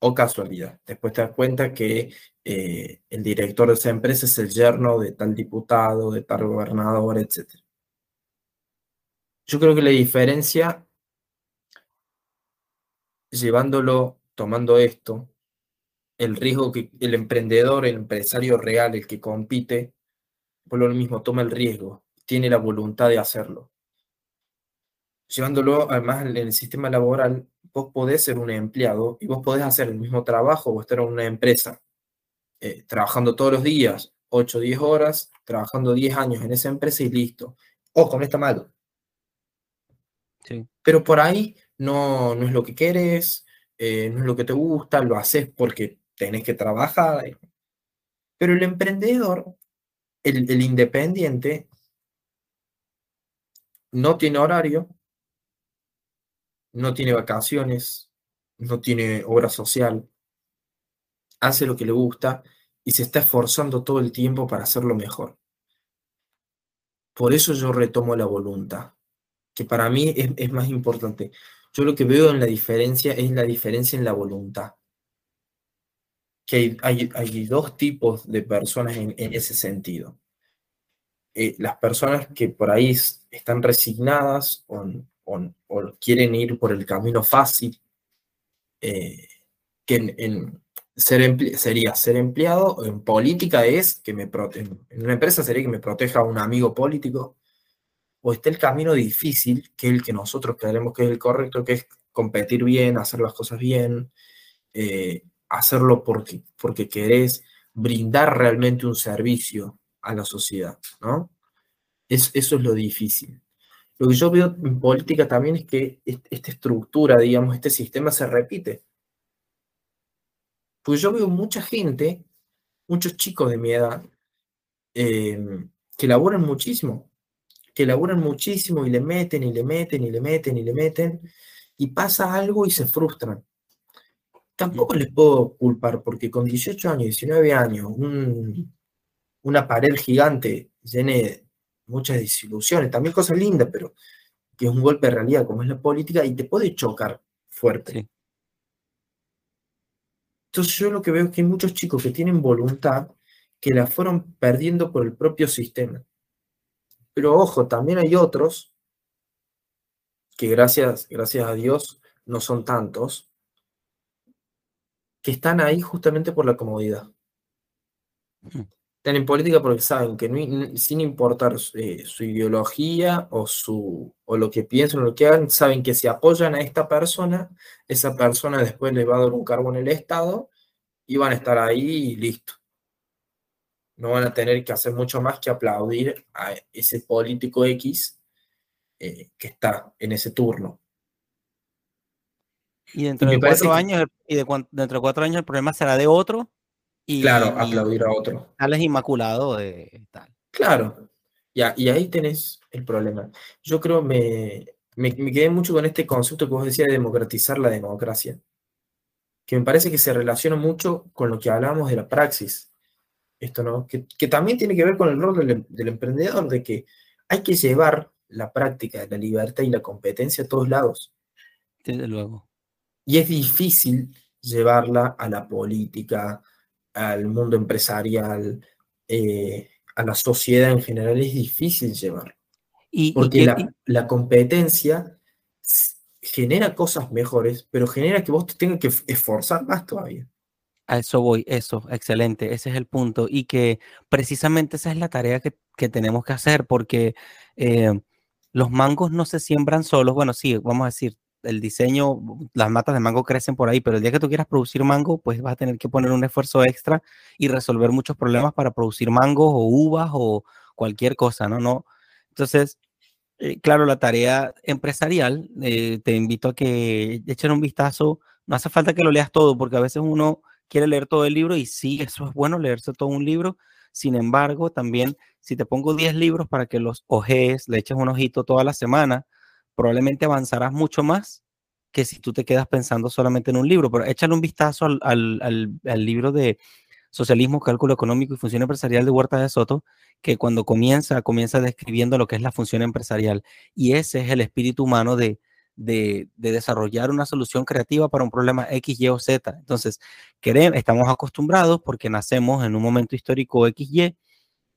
O casualidad. Después te das cuenta que eh, el director de esa empresa es el yerno de tal diputado, de tal gobernador, etc. Yo creo que la diferencia, llevándolo, tomando esto, el riesgo que el emprendedor, el empresario real, el que compite, por lo mismo, toma el riesgo, tiene la voluntad de hacerlo. Llevándolo, además, en el sistema laboral, vos podés ser un empleado y vos podés hacer el mismo trabajo o estar en una empresa, eh, trabajando todos los días, 8 o 10 horas, trabajando 10 años en esa empresa y listo. Ojo, no está mal. Pero por ahí no, no es lo que quieres, eh, no es lo que te gusta, lo haces porque tenés que trabajar. Pero el emprendedor, el, independiente, no tiene horario, no tiene vacaciones, no tiene obra social, hace lo que le gusta y se está esforzando todo el tiempo para hacerlo mejor. Por eso yo retomo la voluntad que para mí es, más importante. Yo lo que veo en la diferencia es la diferencia en la voluntad. Que hay, hay, dos tipos de personas en, ese sentido. Eh, las personas que por ahí están resignadas o, quieren ir por el camino fácil, eh, que en, ser sería ser empleado, en política es que me en una empresa sería que me proteja un amigo político, o está el camino difícil, que es el que nosotros creemos que es el correcto, que es competir bien, hacer las cosas bien, eh, hacerlo porque, porque querés brindar realmente un servicio a la sociedad, ¿no? Es, eso es lo difícil. Lo que yo veo en política también es que esta estructura, digamos, este sistema se repite. Porque yo veo mucha gente, muchos chicos de mi edad, eh, que laburan muchísimo, que laburan muchísimo y le meten y le meten y le meten y le meten y pasa algo y se frustran. Tampoco les puedo culpar porque con 18 años, 19 años, una pared gigante llena de muchas desilusiones, también cosas lindas, pero que es un golpe de realidad como es la política y te puede chocar fuerte. Entonces yo lo que veo es que hay muchos chicos que tienen voluntad que la fueron perdiendo por el propio sistema. Pero ojo, también hay otros que gracias, gracias a Dios no son tantos, que están ahí justamente por la comodidad. Están en política porque saben que sin importar eh, su ideología o, su, o lo que piensan o lo que hagan, saben que si apoyan a esta persona, esa persona después le va a dar un cargo en el Estado y van a estar ahí y listo. No van a tener que hacer mucho más que aplaudir a ese político X eh, que está en ese turno. Y dentro de cuatro años, y dentro de cuatro años el problema será de otro y, claro, aplaudir a otro. Tal es inmaculado de tal. Claro, ya, y ahí tenés el problema. Yo creo, me, me, me quedé mucho con este concepto que vos decías de democratizar la democracia, que me parece que se relaciona mucho con lo que hablábamos de la praxis. Esto, ¿no? Que, que también tiene que ver con el rol del, del emprendedor, de que hay que llevar la práctica de la libertad y la competencia a todos lados. Desde luego. Y es difícil llevarla a la política, al mundo empresarial, eh, a la sociedad en general, es difícil llevar. Y, porque la, competencia genera cosas mejores, pero genera que vos te tengas que esforzar más todavía. A eso voy, eso, excelente, ese es el punto. Y que precisamente esa es la tarea que, tenemos que hacer, porque eh, los mangos no se siembran solos. Bueno, sí, vamos a decir, el diseño, las matas de mango crecen por ahí, pero el día que tú quieras producir mango, pues vas a tener que poner un esfuerzo extra y resolver muchos problemas para producir mangos o uvas o cualquier cosa, ¿no? no entonces, eh, claro, la tarea empresarial, eh, te invito a que echen un vistazo. No hace falta que lo leas todo, porque a veces uno quiere leer todo el libro y sí, eso es bueno, leerse todo un libro. Sin embargo, también si te pongo 10 libros para que los ojees, le eches un ojito toda la semana, probablemente avanzarás mucho más que si tú te quedas pensando solamente en un libro. Pero échale un vistazo al, libro de Socialismo, Cálculo Económico y Función Empresarial de Huerta de Soto, que cuando comienza, comienza describiendo lo que es la función empresarial. Y ese es el espíritu humano de, de, desarrollar una solución creativa para un problema X, Y o Z. Entonces, queremos, estamos acostumbrados porque nacemos en un momento histórico X, Y,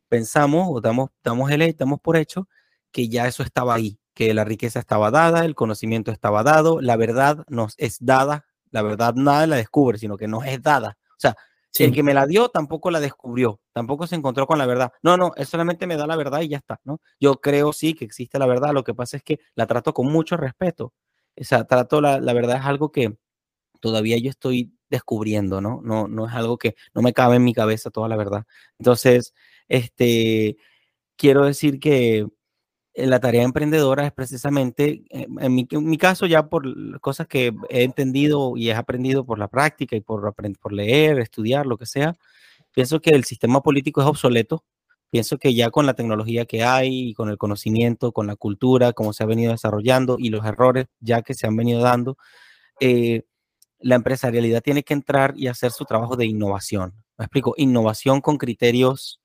pensamos o damos, damos, el, damos por hecho que ya eso estaba ahí que la riqueza estaba dada, el conocimiento estaba dado, la verdad nos es dada, la verdad nada la descubre, sino que nos es dada. O sea, el que me la dio tampoco la descubrió, tampoco se encontró con la verdad. No, no, él solamente me da la verdad y ya está, ¿no? Yo creo sí que existe la verdad, lo que pasa es que la trato con mucho respeto. O sea, trato la, la verdad es algo que todavía yo estoy descubriendo, ¿no? No, no es algo que no me cabe en mi cabeza toda la verdad. Entonces, este, quiero decir que la tarea emprendedora es precisamente, eh, en mi, caso ya por cosas que he entendido y he aprendido por la práctica y por, leer, estudiar, lo que sea, pienso que el sistema político es obsoleto. Pienso que ya con la tecnología que hay y con el conocimiento, con la cultura, cómo se ha venido desarrollando y los errores ya que se han venido dando, eh, la empresarialidad tiene que entrar y hacer su trabajo de innovación. Me explico, innovación con criterios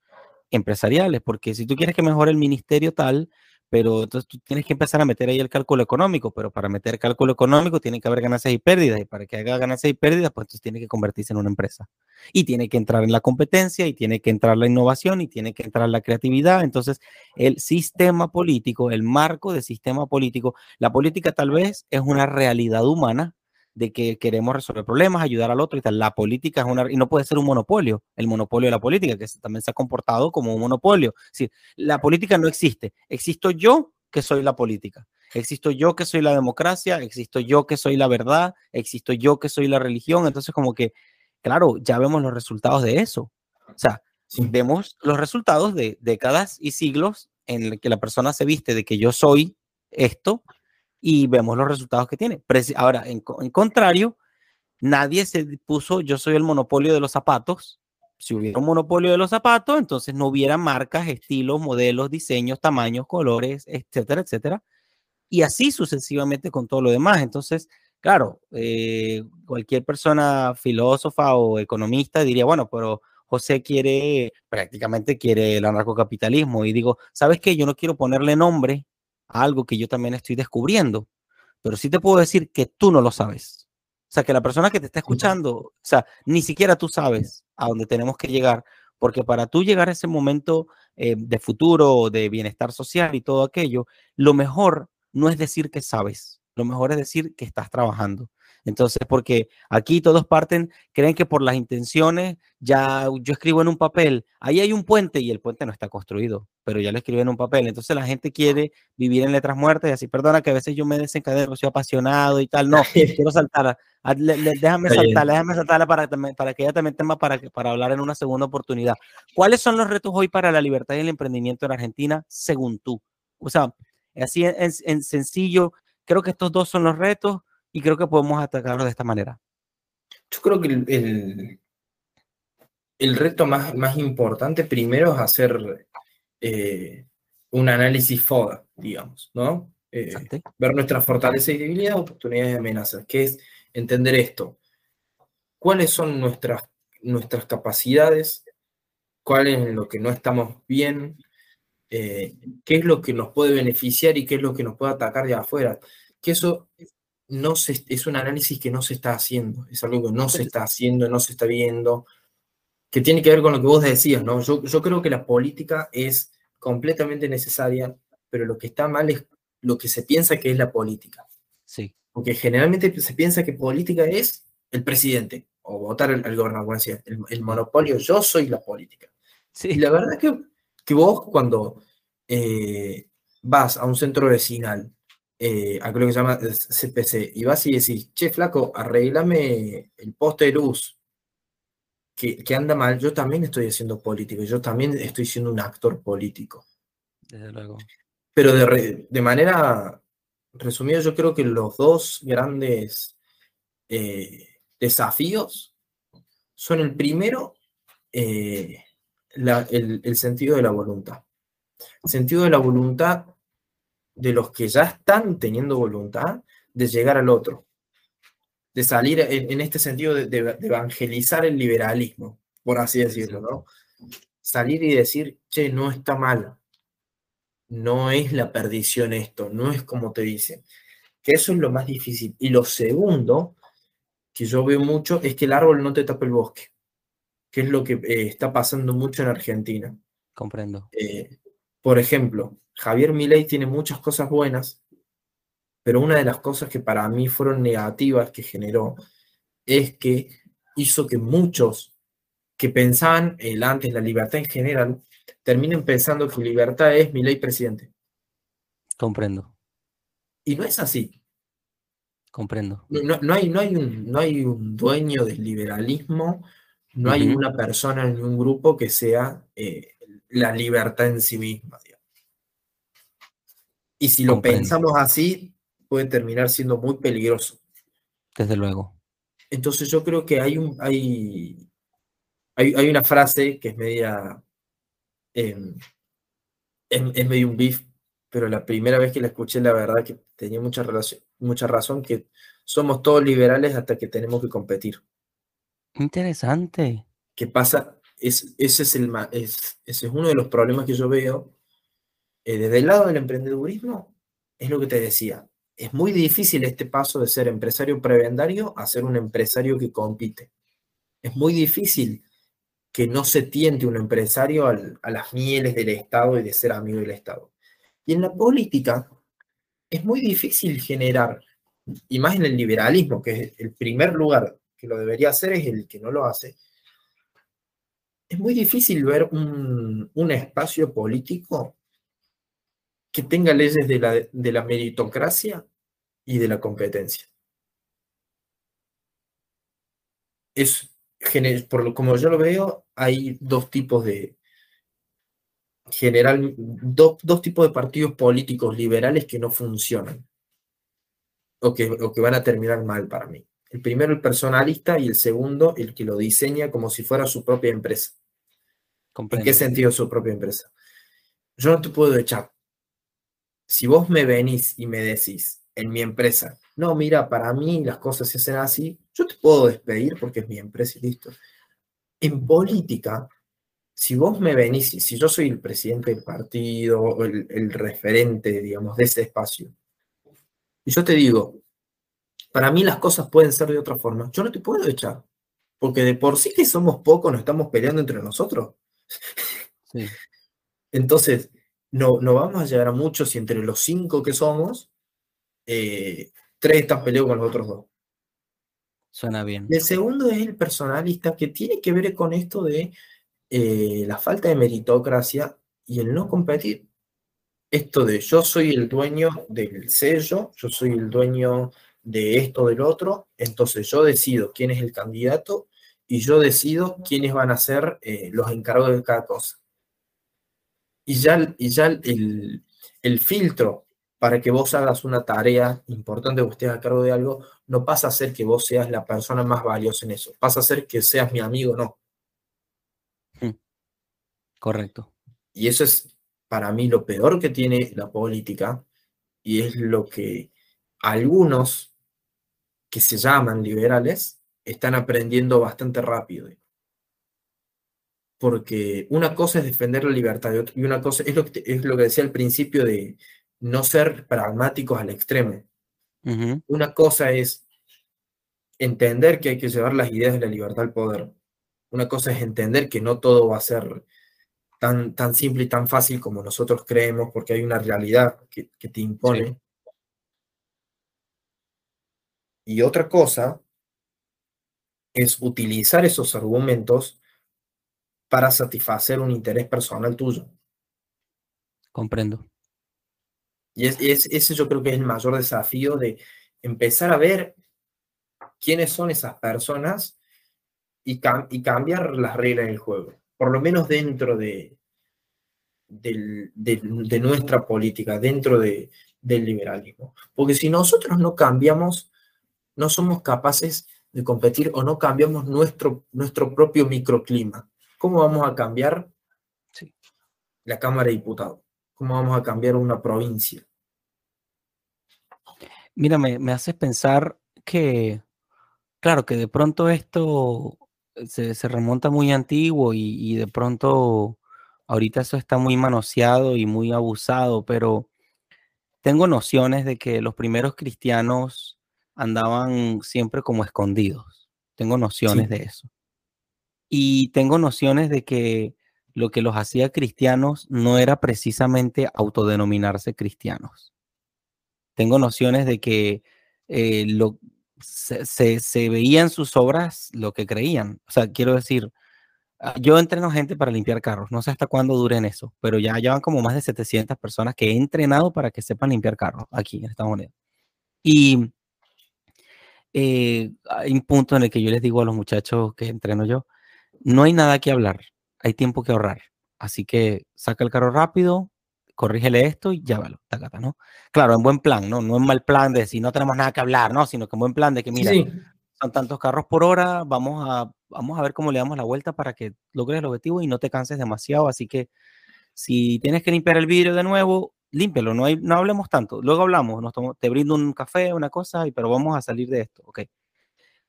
empresariales, porque si tú quieres que mejore el ministerio tal, pero entonces tú tienes que empezar a meter ahí el cálculo económico, pero para meter cálculo económico tiene que haber ganancias y pérdidas, y para que haga ganancias y pérdidas, pues entonces tiene que convertirse en una empresa. Y tiene que entrar en la competencia, y tiene que entrar la innovación, y tiene que entrar la creatividad. Entonces, el sistema político, el marco de sistema político, la política tal vez es una realidad humana de que queremos resolver problemas, ayudar al otro y tal. La política es una, y no puede ser un monopolio, el monopolio de la política, que también se ha comportado como un monopolio. Es la política no existe. Existo yo que soy la política. Existo yo que soy la democracia, existo yo que soy la verdad, existo yo que soy la religión. Entonces, como que, claro, ya vemos los resultados de eso. O sea, vemos los resultados de décadas y siglos en el que la persona se viste de que yo soy esto y vemos los resultados que tiene. Ahora, en, contrario, nadie se puso, yo soy el monopolio de los zapatos. Si hubiera un monopolio de los zapatos, entonces no hubiera marcas, estilos, modelos, diseños, tamaños, colores, etcétera, etcétera. Y así sucesivamente con todo lo demás. Entonces, claro, eh, cualquier persona filósofa o economista diría, bueno, pero José quiere, prácticamente quiere el anarcocapitalismo. Y digo, ¿sabes qué? Yo no quiero ponerle nombre algo que yo también estoy descubriendo, pero sí te puedo decir que tú no lo sabes. O sea, que la persona que te está escuchando, o sea, ni siquiera tú sabes a dónde tenemos que llegar, porque para tú llegar a ese momento eh, de futuro, de bienestar social y todo aquello, lo mejor no es decir que sabes, lo mejor es decir que estás trabajando. Entonces, porque aquí todos parten, creen que por las intenciones, ya yo escribo en un papel, ahí hay un puente y el puente no está construido, pero ya lo escribí en un papel. Entonces la gente quiere vivir en letras muertas y así, perdona que a veces yo me desencadeno, soy apasionado y tal, no, [LAUGHS] quiero saltar, déjame saltar, déjame saltar para, para que ella también tenga para, para hablar en una segunda oportunidad. ¿Cuáles son los retos hoy para la libertad y el emprendimiento en Argentina, según tú? O sea, así en sencillo, creo que estos dos son los retos y creo que podemos atacarlo de esta manera. Yo creo que el, el, reto más, más importante primero es hacer eh, un análisis FODA, digamos, ¿no? Eh, ver nuestras fortalezas y debilidades, oportunidades y amenazas, que es entender esto. ¿Cuáles son nuestras, nuestras capacidades? ¿Cuál es lo que no estamos bien? Eh, ¿Qué es lo que nos puede beneficiar y qué es lo que nos puede atacar de afuera? Que eso no se, es un análisis que no se está haciendo, es algo que no se está haciendo, no se está viendo, que tiene que ver con lo que vos decías, ¿no? Yo, yo creo que la política es completamente necesaria, pero lo que está mal es lo que se piensa que es la política. Sí. Porque generalmente se piensa que política es el presidente o votar al, gobernador, el, el, monopolio, yo soy la política. Sí. Y la verdad es que, que vos cuando eh, vas a un centro vecinal eh, a lo que se llama CPC, y vas y decís, che, flaco, arreglame el poste de luz que, que, anda mal, yo también estoy haciendo político, yo también estoy siendo un actor político. Desde luego. Pero de, de manera resumida, yo creo que los dos grandes eh, desafíos son el primero, eh, el, el sentido de la voluntad. El sentido de la voluntad de los que ya están teniendo voluntad de llegar al otro, de salir en, este sentido de, evangelizar el liberalismo, por así decirlo, ¿no? Salir y decir, che, no está mal, no es la perdición esto, no es como te dicen, que eso es lo más difícil. Y lo segundo, que yo veo mucho, es que el árbol no te tapa el bosque, que es lo que eh, está pasando mucho en Argentina. Comprendo. Eh, por ejemplo, Javier Milei tiene muchas cosas buenas, pero una de las cosas que para mí fueron negativas que generó es que hizo que muchos que pensaban el antes la libertad en general terminen pensando que libertad es Milei presidente. Comprendo. Y no es así. Comprendo. No, hay, no, hay, un, no hay un dueño del liberalismo, no hay una persona ni un grupo que sea eh, la libertad en sí misma. Y si lo pensamos así, puede terminar siendo muy peligroso. Desde luego. Entonces yo creo que hay, un, hay, hay, una frase que es media... Em, es, medio un beef, pero la primera vez que la escuché, la verdad que tenía mucha, relación, mucha razón, que somos todos liberales hasta que tenemos que competir. Interesante. ¿Qué pasa? Es, ese, es el, es, ese es uno de los problemas que yo veo eh, desde el lado del emprendedurismo, es lo que te decía, es muy difícil este paso de ser empresario prebendario a ser un empresario que compite. Es muy difícil que no se tiente un empresario a las mieles del Estado y de ser amigo del Estado. Y en la política es muy difícil generar, y más en el liberalismo, que es el primer lugar que lo debería hacer, es el que no lo hace. Es muy difícil ver un, un espacio político que tenga leyes de la, de la meritocracia y de la competencia. Es, por como yo lo veo, hay dos tipos de, general, dos tipos de partidos políticos liberales que no funcionan o que, o que van a terminar mal para mí. El primero el personalista y el segundo el que lo diseña como si fuera su propia empresa. ¿En qué sentido su propia empresa? Yo no te puedo echar si vos me venís y me decís en mi empresa, no, mira, para mí las cosas se hacen así, yo te puedo despedir porque es mi empresa y listo. En política, si vos me venís, si yo soy el presidente del partido, o el, el referente, digamos, de ese espacio, y yo te digo, para mí las cosas pueden ser de otra forma, yo no te puedo echar, porque de por sí que somos pocos, nos estamos peleando entre nosotros. Sí. [LAUGHS] Entonces, no, no vamos a llegar a muchos si entre los cinco que somos, eh, tres están peleados con los otros dos. Suena bien. El segundo es el personalista, que tiene que ver con esto de eh, la falta de meritocracia y el no competir. Esto de yo soy el dueño del sello, yo soy el dueño de esto, del otro, entonces yo decido quién es el candidato y yo decido quiénes van a ser eh, los encargos de cada cosa. Y ya, y ya el, el filtro para que vos hagas una tarea importante o estés a cargo de algo, no pasa a ser que vos seas la persona más valiosa en eso, pasa a ser que seas mi amigo, no. Hmm. Correcto. Y eso es para mí lo peor que tiene la política y es lo que algunos que se llaman liberales están aprendiendo bastante rápido. Porque una cosa es defender la libertad y una cosa es lo que, es lo que decía al principio de no ser pragmáticos al extremo. Una cosa es entender que hay que llevar las ideas de la libertad al poder. Una cosa es entender que no todo va a ser tan, tan simple y tan fácil como nosotros creemos, porque hay una realidad que, te impone. Y otra cosa es utilizar esos argumentos para satisfacer un interés personal tuyo. Comprendo. Y es, ese yo creo que es el mayor desafío de empezar a ver quiénes son esas personas y, y cambiar las reglas del juego, por lo menos dentro de, de, nuestra política, dentro de, del liberalismo. Porque si nosotros no cambiamos, no somos capaces de competir o no cambiamos nuestro, nuestro propio microclima. ¿Cómo vamos a cambiar la Cámara de Diputados? ¿Cómo vamos a cambiar una provincia? Mira, me, haces pensar que, claro, que de pronto esto se, remonta muy antiguo y, de pronto ahorita eso está muy manoseado y muy abusado, pero tengo nociones de que los primeros cristianos andaban siempre como escondidos. Tengo nociones de eso. Y tengo nociones de que lo que los hacía cristianos no era precisamente autodenominarse cristianos. Tengo nociones de que eh, lo, se, se, veía en sus obras lo que creían. O sea, quiero decir, ah, yo entreno gente para limpiar carros, no sé hasta cuándo duren eso, pero ya llevan como más de 700 personas que he entrenado para que sepan limpiar carros aquí en Estados Unidos. Y eh, hay un punto en el que yo les digo a los muchachos que entreno yo, no hay nada que hablar, hay tiempo que ahorrar. Así que saca el carro rápido, corrígele esto y llévalo, tacata, ¿no? Claro, en buen plan, ¿no? No en mal plan de si no tenemos nada que hablar, ¿no? Sino que en buen plan de que, mira, son tantos carros por hora, vamos a, vamos a ver cómo le damos la vuelta para que logres el objetivo y no te canses demasiado. Así que si tienes que limpiar el vidrio de nuevo, límpialo, no, hay, no hablemos tanto. Luego hablamos, nos te brindo un café, una cosa, y, pero vamos a salir de esto, ¿ok?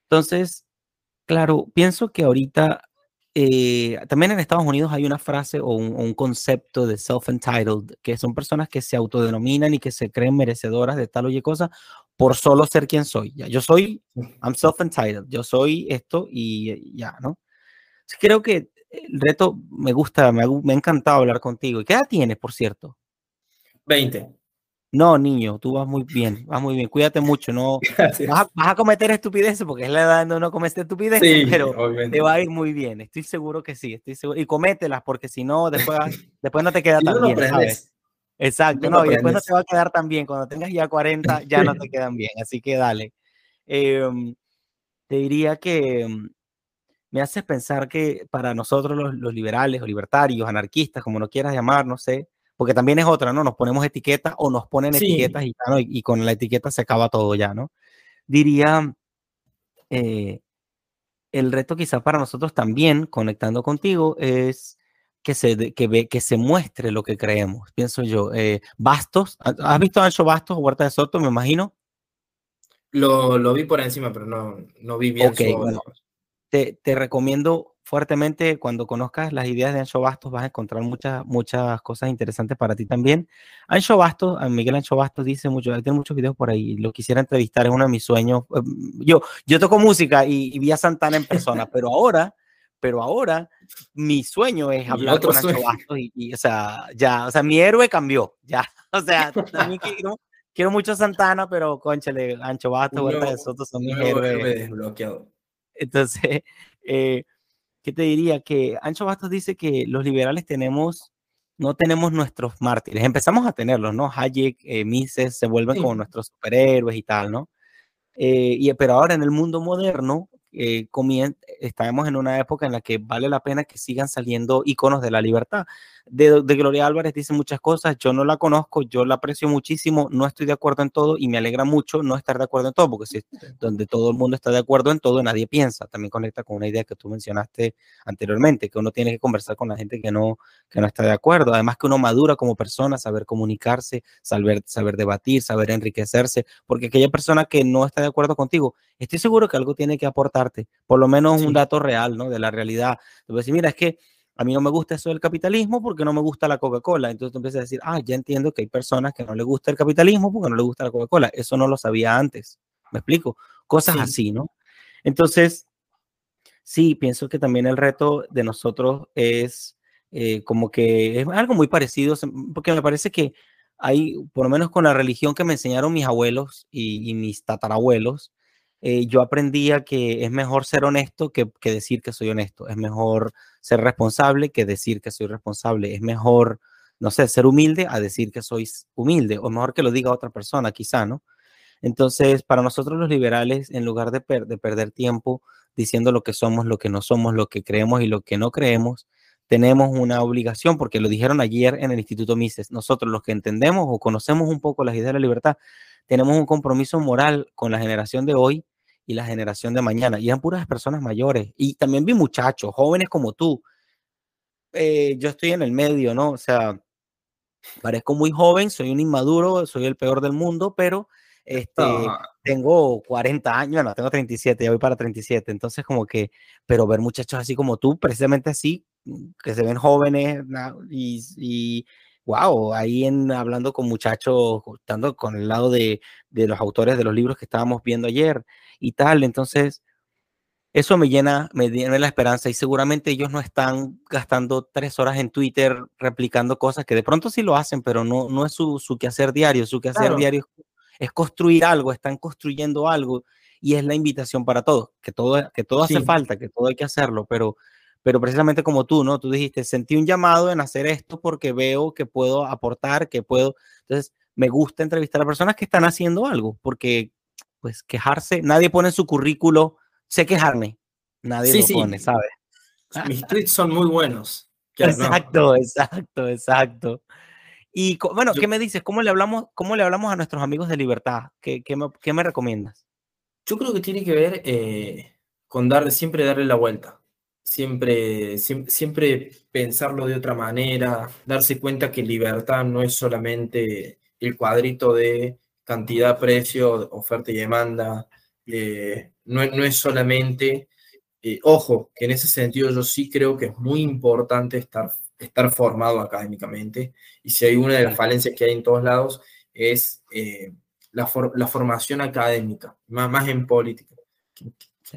Entonces, claro, pienso que ahorita eh, también en Estados Unidos hay una frase o un, concepto de self-entitled, que son personas que se autodenominan y que se creen merecedoras de tal o y cosa por solo ser quien soy. Ya, yo soy, I'm self-entitled, yo soy esto y ya, ¿no? Creo que el reto me gusta, me ha, me ha encantado hablar contigo. ¿Y qué edad tienes, por cierto? 20. No, niño, tú vas muy bien, vas muy bien. Cuídate mucho, no [LAUGHS] vas a, cometer estupideces porque es la edad donde uno comete estupideces, pero te va a ir muy bien. Estoy seguro que sí, estoy seguro. Y comételas porque si no, después, después no te queda [LAUGHS] tan bien, Exacto, no, y después no te va a quedar tan bien. Cuando tengas ya 40, ya no te [LAUGHS] quedan bien. Así que dale. Em, te diría que em, me haces pensar que para nosotros los, los liberales o libertarios, anarquistas, como no quieras llamar, no sé, porque también es otra, ¿no? Nos ponemos etiquetas o nos ponen etiquetas y, y, con la etiqueta se acaba todo ya, ¿no? Diría, eh, el reto quizá para nosotros también, conectando contigo, es que se, que, ve, que se muestre lo que creemos, pienso yo. Eh, Bastos, ¿has visto a Ancho Bastos, Huerta de Soto, me imagino? Lo, lo vi por encima, pero no, no vi bien okay, te, te recomiendo fuertemente. Cuando conozcas las ideas de Ancho Bastos, vas a encontrar muchas, muchas cosas interesantes para ti también. Ancho Bastos, Miguel Ancho Bastos dice mucho, tiene muchos videos por ahí, lo quisiera entrevistar, es uno de mis sueños. Eh, yo, yo toco música y, vi a Santana en persona, [LAUGHS] pero ahora, pero ahora mi sueño es hablar con Ancho Bastos y, o sea, ya, o sea, mi héroe cambió, [LAUGHS] ya, o sea, también [LAUGHS] quiero, quiero mucho Santana, pero conchale, Ancho Bastos, Huerta de Soto son mis héroes. Entonces, eh, ¿qué te diría? Que Ancho Bastos dice que los liberales tenemos, no tenemos nuestros mártires. Empezamos a tenerlos, ¿no? Hayek, eh, Mises se vuelven como nuestros superhéroes y tal, ¿no? Eh, y, pero ahora en el mundo moderno, eh, estamos en una época en la que vale la pena que sigan saliendo iconos de la libertad. De, Gloria Álvarez dice muchas cosas, yo no la conozco, yo la aprecio muchísimo, no estoy de acuerdo en todo y me alegra mucho no estar de acuerdo en todo, porque si donde todo el mundo está de acuerdo en todo, nadie piensa. También conecta con una idea que tú mencionaste anteriormente, que uno tiene que conversar con la gente que no, que no está de acuerdo. Además que uno madura como persona, saber comunicarse, saber, saber debatir, saber enriquecerse, porque aquella persona que no está de acuerdo contigo, estoy seguro que algo tiene que aportarte, por lo menos un dato real, ¿no? De la realidad. Te voy a decir, mira, es que a mí no me gusta eso del capitalismo porque no me gusta la Coca-Cola. Entonces tú empiezas a decir, ah, ya entiendo que hay personas que no les gusta el capitalismo porque no les gusta la Coca-Cola. Eso no lo sabía antes. ¿Me explico? Cosas así, ¿no? Entonces, sí, pienso que también el reto de nosotros es eh, como que es algo muy parecido, porque me parece que hay, por lo menos con la religión que me enseñaron mis abuelos y, y mis tatarabuelos, eh, yo aprendía que es mejor ser honesto que, decir que soy honesto. Es mejor ser responsable que decir que soy responsable. Es mejor, no sé, ser humilde a decir que soy humilde. O mejor que lo diga otra persona, quizá, ¿no? Entonces, para nosotros los liberales, en lugar de, de perder tiempo diciendo lo que somos, lo que no somos, lo que creemos y lo que no creemos, tenemos una obligación, porque lo dijeron ayer en el Instituto Mises, nosotros los que entendemos o conocemos un poco las ideas de la libertad, tenemos un compromiso moral con la generación de hoy y la generación de mañana. Y eran puras personas mayores. Y también vi muchachos, jóvenes como tú. Eh, yo estoy en el medio, ¿no? O sea, parezco muy joven, soy un inmaduro, soy el peor del mundo, pero este, tengo 40 años, no, tengo 37, ya voy para 37. Entonces, como que, pero ver muchachos así como tú, precisamente así, que se ven jóvenes y, y wow, ahí en, hablando con muchachos, estando con el lado de, de, los autores de los libros que estábamos viendo ayer y tal. Entonces, eso me llena, me llena la esperanza y seguramente ellos no están gastando tres horas en Twitter replicando cosas que de pronto sí lo hacen, pero no, no es su, su quehacer diario. Su quehacer diario es, construir algo, están construyendo algo y es la invitación para todos, que todo, que todo hace falta, que todo hay que hacerlo, pero pero precisamente como tú, ¿no? Tú dijiste, sentí un llamado en hacer esto porque veo que puedo aportar, que puedo. Entonces, me gusta entrevistar a personas que están haciendo algo, porque, pues, quejarse, nadie pone en su currículo, sé quejarme, nadie lo pone, ¿sabes? Mis tweets son muy buenos. [LAUGHS] Exacto, exacto, exacto. Y bueno, ¿qué me dices? ¿Cómo le hablamos, cómo le hablamos a nuestros amigos de libertad? ¿Qué, qué, me, qué me, recomiendas? Yo creo que tiene que ver eh, con darle, siempre darle la vuelta siempre, siempre, pensarlo de otra manera, darse cuenta que libertad no es solamente el cuadrito de cantidad, precio, oferta y demanda, eh, no, no, es solamente, eh, ojo, que en ese sentido yo sí creo que es muy importante estar, estar formado académicamente, y si hay una de las falencias que hay en todos lados es eh, la, la, formación académica, más, más en política,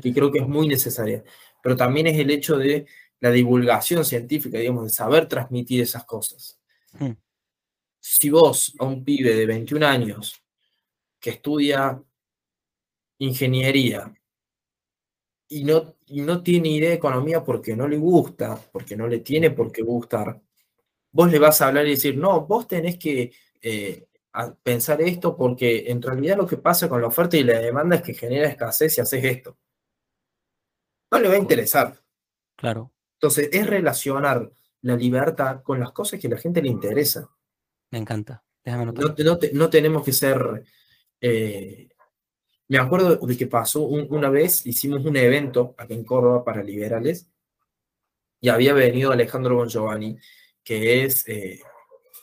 y creo que es muy necesaria pero también es el hecho de la divulgación científica, digamos, de saber transmitir esas cosas. Si vos a un pibe de 21 años que estudia ingeniería y no, no tiene idea de economía porque no le gusta, porque no le tiene por qué gustar, vos le vas a hablar y decir, no, vos tenés que eh, pensar esto porque en realidad lo que pasa con la oferta y la demanda es que genera escasez si haces esto no le va a interesar. Claro. Entonces, es relacionar la libertad con las cosas que a la gente le interesa. Me encanta. Déjame no, no, tenemos que ser... Eh, me acuerdo de que pasó una vez, hicimos un evento aquí en Córdoba para liberales y había venido Alejandro Bon Giovanni, que es, eh,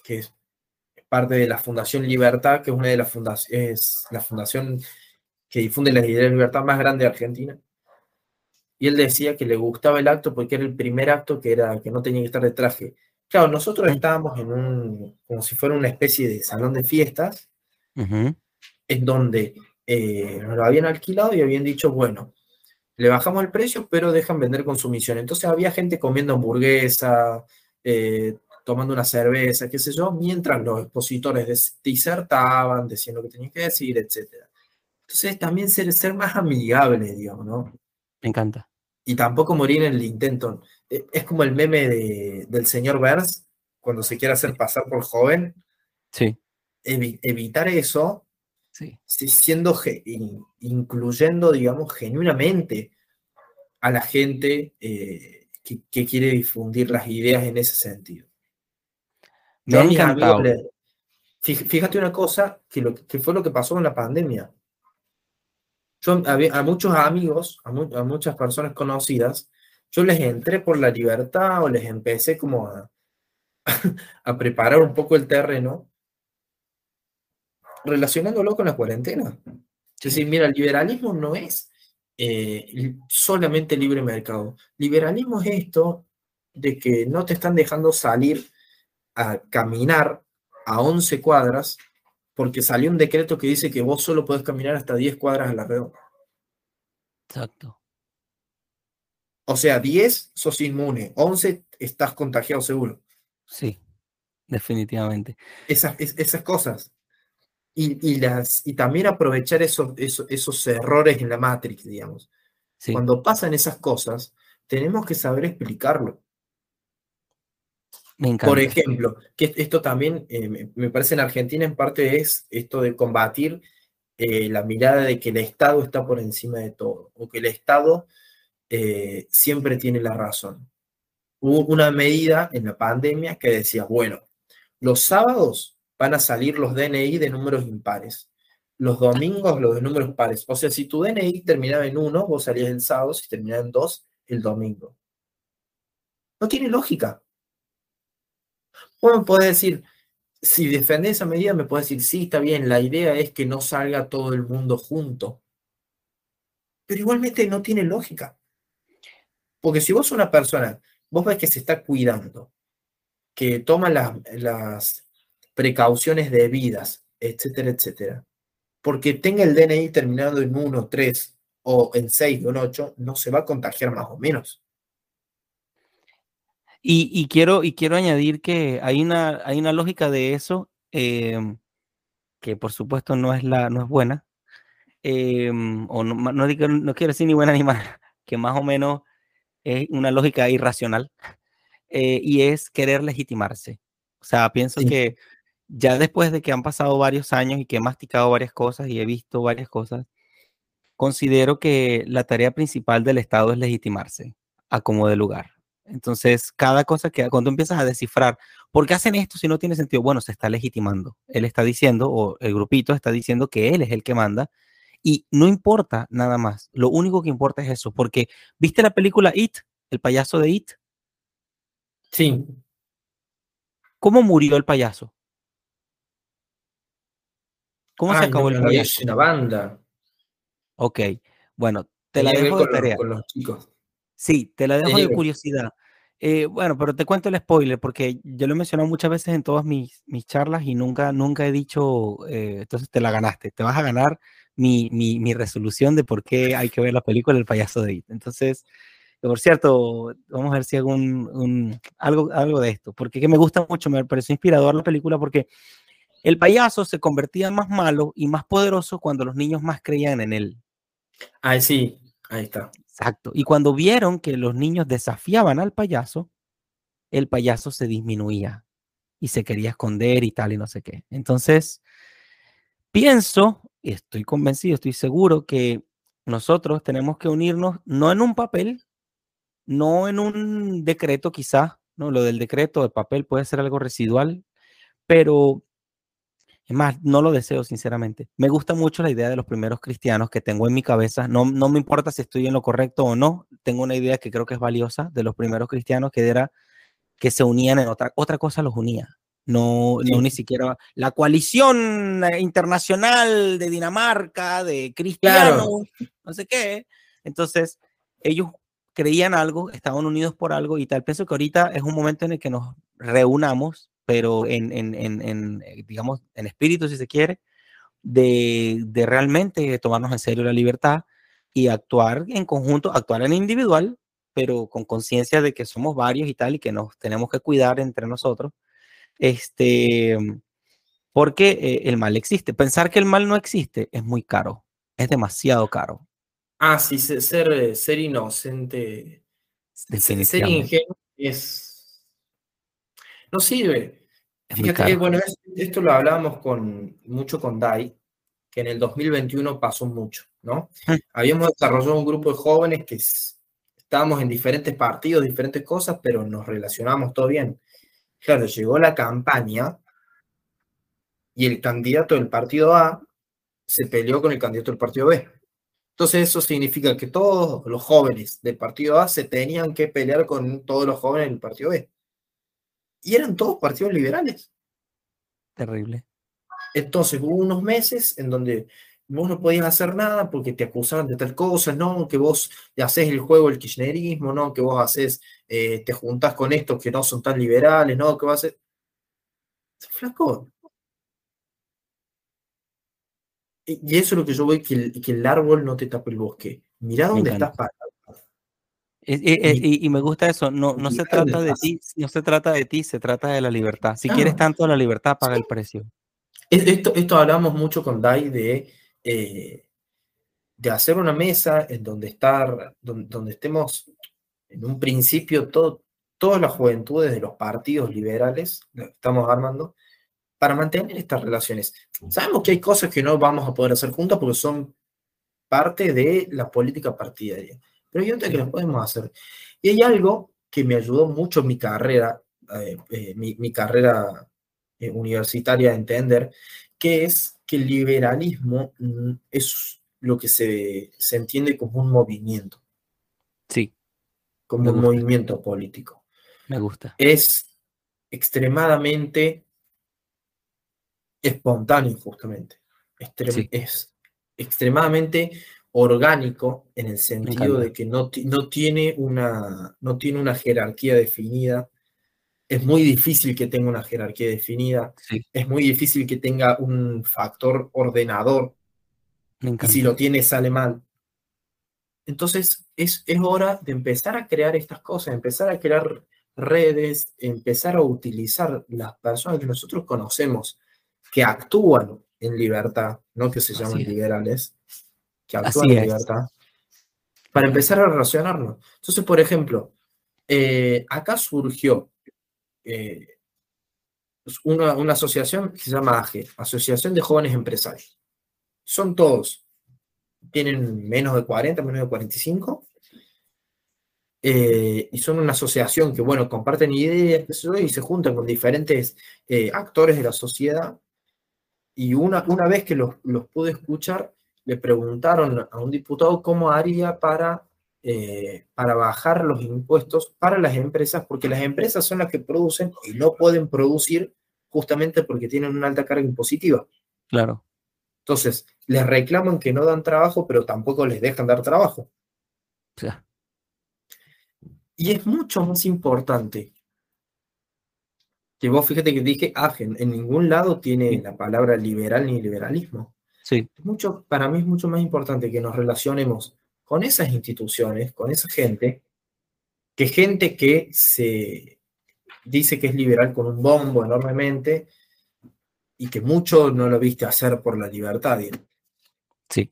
que es parte de la Fundación Libertad, que es una de las fundaciones, la fundación que difunde las ideas de libertad más grande de Argentina y él decía que le gustaba el acto porque era el primer acto que, era, que no tenía que estar de traje. Claro, nosotros estábamos en un, como si fuera una especie de salón de fiestas, en donde eh, nos lo habían alquilado y habían dicho, bueno, le bajamos el precio, pero dejan vender consumición. Entonces había gente comiendo hamburguesa, eh, tomando una cerveza, qué sé yo, mientras los expositores disertaban, decían lo que tenían que decir, etc. Entonces también ser, ser más amigable, digamos, ¿no? Me encanta. Y tampoco morir en el intento. E, es como el meme de, del señor Burns, cuando se quiere hacer pasar por joven. Sí. evitar eso, sí. siendo, incluyendo, digamos, genuinamente a la gente eh, que, quiere difundir las ideas en ese sentido. Me ha encantado. Fíjate una cosa, que, lo, que fue lo que pasó con la pandemia. Yo a, muchos amigos, a, a, muchas personas conocidas, yo les entré por la libertad o les empecé como a, [LAUGHS] a preparar un poco el terreno relacionándolo con la cuarentena. Es decir, mira, el liberalismo no es eh, solamente libre mercado. Liberalismo es esto de que no te están dejando salir a caminar a 11 cuadras porque salió un decreto que dice que vos solo podés caminar hasta 10 cuadras a la redonda. Exacto. O sea, 10 sos inmune, 11 estás contagiado seguro. Sí, definitivamente. Esas, esas cosas. Y, las, y también aprovechar esos, esos, errores en la Matrix, digamos. Cuando pasan esas cosas, tenemos que saber explicarlo. Me Por ejemplo, que esto también eh, me parece en Argentina en parte es esto de combatir eh, la mirada de que el Estado está por encima de todo, o que el Estado eh, siempre tiene la razón. Hubo una medida en la pandemia que decía, bueno, los sábados van a salir los DNI de números impares. Los domingos los de números pares. O sea, si tu DNI terminaba en 1, vos salías el sábado, si terminaba en 2, el domingo. No tiene lógica. Vos me podés decir, si defendés esa medida, me puedes decir, sí, está bien, la idea es que no salga todo el mundo junto. Pero igualmente no tiene lógica. Porque si vos una persona, vos ves que se está cuidando, que toma las, las precauciones debidas, etcétera, etcétera. Porque tenga el DNI terminado en 1, 3 o en 6 o en 8, no se va a contagiar más o menos. Y, quiero, y quiero añadir que hay una, hay una lógica de eso em, que por supuesto no es, la, no es buena, em, o no, no, no, quiero decir ni buena ni mala, [LAUGHS] que más o menos es una lógica irracional, eh, y es querer legitimarse. O sea, pienso que ya después de que han pasado varios años y que he masticado varias cosas y he visto varias cosas, considero que la tarea principal del Estado es legitimarse a como de lugar. Entonces, cada cosa que cuando empiezas a descifrar, ¿por qué hacen esto si no tiene sentido? Bueno, se está legitimando. Él está diciendo, o el grupito está diciendo que él es el que manda, y no importa nada más. Lo único que importa es eso, porque ¿viste la película It? El payaso de It. Sí. ¿Cómo murió el payaso? ¿Cómo se acabó el payaso? una banda. Ok, bueno, te la dejo de tarea. con los chicos. Sí, te la dejo de curiosidad. Eh, bueno, pero te cuento el spoiler porque yo lo he mencionado muchas veces en todas mis, mis charlas y nunca, nunca he dicho, eh, entonces te la ganaste, te vas a ganar mi, mi, mi, resolución de por qué hay que ver la película El payaso de It. Entonces, por cierto, vamos a ver si hago un, algo, algo de esto, porque que me gusta mucho, me pareció inspirador la película porque el payaso se convertía más malo y más poderoso cuando los niños más creían en él. Ah, sí, ahí está. Exacto. Y cuando vieron que los niños desafiaban al payaso, el payaso se disminuía y se quería esconder y tal y no sé qué. Entonces, pienso, y estoy convencido, estoy seguro que nosotros tenemos que unirnos no en un papel, no en un decreto quizá, no, lo del decreto, el papel puede ser algo residual, pero es más, no lo deseo sinceramente. Me gusta mucho la idea de los primeros cristianos que tengo en mi cabeza. No, no me importa si estoy en lo correcto o no. Tengo una idea que creo que es valiosa de los primeros cristianos que era que se unían en otra, otra cosa los unía. No, no ni siquiera la coalición internacional de Dinamarca, de cristianos, no sé qué. Entonces, ellos creían algo, estaban unidos por algo y tal. Pienso que ahorita es un momento en el que nos reunamos pero en, en, en, eh, digamos, en espíritu, si se quiere, de, de, realmente tomarnos en serio la libertad y actuar en conjunto, actuar en individual, pero con conciencia de que somos varios y tal, y que nos tenemos que cuidar entre nosotros. Este, porque eh, el mal existe. Pensar que el mal no existe es muy caro, es demasiado caro. Ah, sí, ser, ser inocente, ser ingenuo es... no sirve. Fíjate, bueno, esto lo hablábamos con, mucho con Dai, que en el 2021 pasó mucho, ¿no? Habíamos desarrollado un grupo de jóvenes que estábamos en diferentes partidos, diferentes cosas, pero nos relacionamos todo bien. Claro, llegó la campaña y el candidato del partido A se peleó con el candidato del partido B. Entonces eso significa que todos los jóvenes del partido A se tenían que pelear con todos los jóvenes del partido B. Y eran todos partidos liberales. Terrible. Entonces hubo unos meses en donde vos no podías hacer nada porque te acusaban de tal cosa, no, que vos haces el juego del kirchnerismo, no, que vos haces, eh, te juntás con estos que no son tan liberales, no, que vas a hacer... Flaco. Y eso es lo que yo veo, que el, que el árbol no te tape el bosque. Mirá dónde estás parado. Y, me gusta eso, no, no se trata de ti, no se trata de ti, se trata de la libertad. Si quieres tanto la libertad, paga el precio. Esto, esto hablamos mucho con Dai de eh, de hacer una mesa en donde, estar, donde, estemos en un principio todo, todas las juventudes de los partidos liberales, estamos armando, para mantener estas relaciones. Sabemos que hay cosas que no vamos a poder hacer juntas porque son parte de la política partidaria, otras que las podemos hacer. Y hay algo que me ayudó mucho en mi carrera, eh, eh, mi, carrera universitaria a entender, que es que el liberalismo mm, es lo que se, entiende como un movimiento. Sí. Como un movimiento político. Me gusta. Es extremadamente espontáneo, justamente. Es extremadamente orgánico en el sentido de que no, no, tiene una, no tiene una jerarquía definida, es muy difícil que tenga una jerarquía definida, es muy difícil que tenga un factor ordenador, y si lo tiene sale mal. Entonces es, es hora de empezar a crear estas cosas, empezar a crear redes, empezar a utilizar las personas que nosotros conocemos, que actúan en libertad, no que se llaman liberales, que actúan en libertad, para empezar a relacionarnos. Entonces, por ejemplo, eh, acá surgió eh, una, una, asociación que se llama AGE, Asociación de Jóvenes Empresarios. Son todos, tienen menos de 40, menos de 45, eh, y son una asociación que, bueno, comparten ideas y se juntan con diferentes eh, actores de la sociedad. Y una, una vez que los, los pude escuchar, le preguntaron a un diputado cómo haría para eh, para bajar los impuestos para las empresas, porque las empresas son las que producen y no pueden producir justamente porque tienen una alta carga impositiva. Claro. Entonces, les reclaman que no dan trabajo, pero tampoco les dejan dar trabajo. Y es mucho más importante que vos fíjate que dije Agen, en ningún lado tiene la palabra liberal ni liberalismo. Sí. mucho, para mí es mucho más importante que nos relacionemos con esas instituciones, con esa gente, que gente que se dice que es liberal con un bombo enormemente y que mucho no lo viste hacer por la libertad. Sí,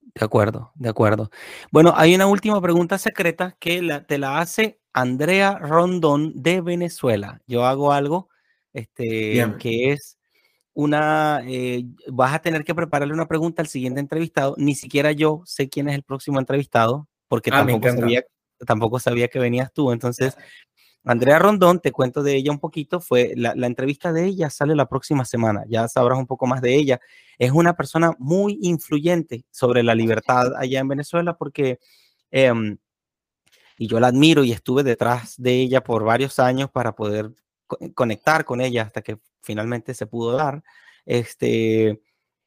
de acuerdo, de acuerdo. Bueno, hay una última pregunta secreta que la, te la hace Andrea Rondón de Venezuela. Yo hago algo este, que es una, eh, vas a tener que prepararle una pregunta al siguiente entrevistado. Ni siquiera yo sé quién es el próximo entrevistado, porque ah, tampoco, sabía, tampoco sabía que venías tú. Entonces, Andrea Rondón, te cuento de ella un poquito, fue la, entrevista de ella sale la próxima semana, ya sabrás un poco más de ella. Es una persona muy influyente sobre la libertad [LAUGHS] allá en Venezuela porque, em, y yo la admiro y estuve detrás de ella por varios años para poder conectar con ella hasta que finalmente se pudo dar. Este,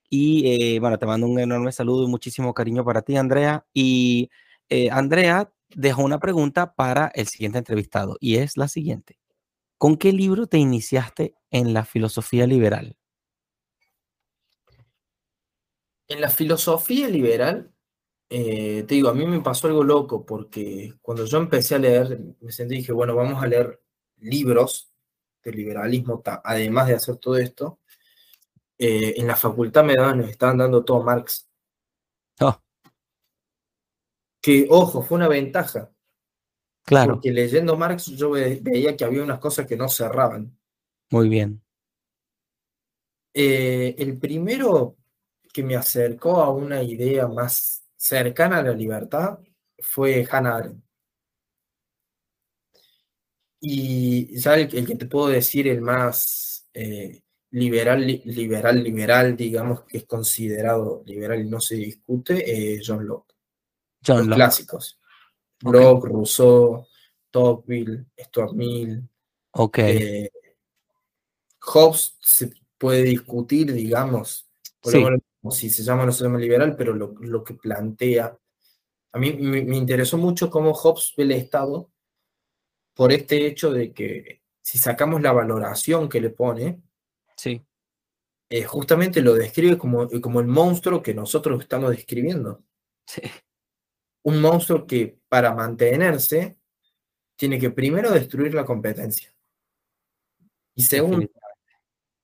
y eh, bueno, te mando un enorme saludo y muchísimo cariño para ti, Andrea. Y eh, Andrea dejó una pregunta para el siguiente entrevistado y es la siguiente. ¿Con qué libro te iniciaste en la filosofía liberal? En la filosofía liberal, eh, te digo, a mí me pasó algo loco porque cuando yo empecé a leer, me sentí y dije, bueno, vamos a leer libros de liberalismo, además de hacer todo esto. Eh, en la facultad me daban, nos estaban dando todo Marx. Oh. Que, ojo, fue una ventaja. Claro. Porque leyendo Marx yo veía que había unas cosas que no cerraban. Muy bien. Eh, el primero que me acercó a una idea más cercana a la libertad fue Hannah Arendt. Y ya el, que te puedo decir, el más eh, liberal, liberal, liberal, digamos, que es considerado liberal y no se discute, John Locke. Los clásicos. Locke, Rousseau, Tocqueville, Stuart Mill. Ok. Eh, Hobbes se puede discutir, digamos, si se llama o no se llama liberal, pero lo, que plantea. A mí me, interesó mucho cómo Hobbes ve el Estado por este hecho de que si sacamos la valoración que le pone, sí. Eh, justamente lo describe como, como el monstruo que nosotros estamos describiendo. Sí un monstruo que para mantenerse tiene que primero destruir la competencia y segundo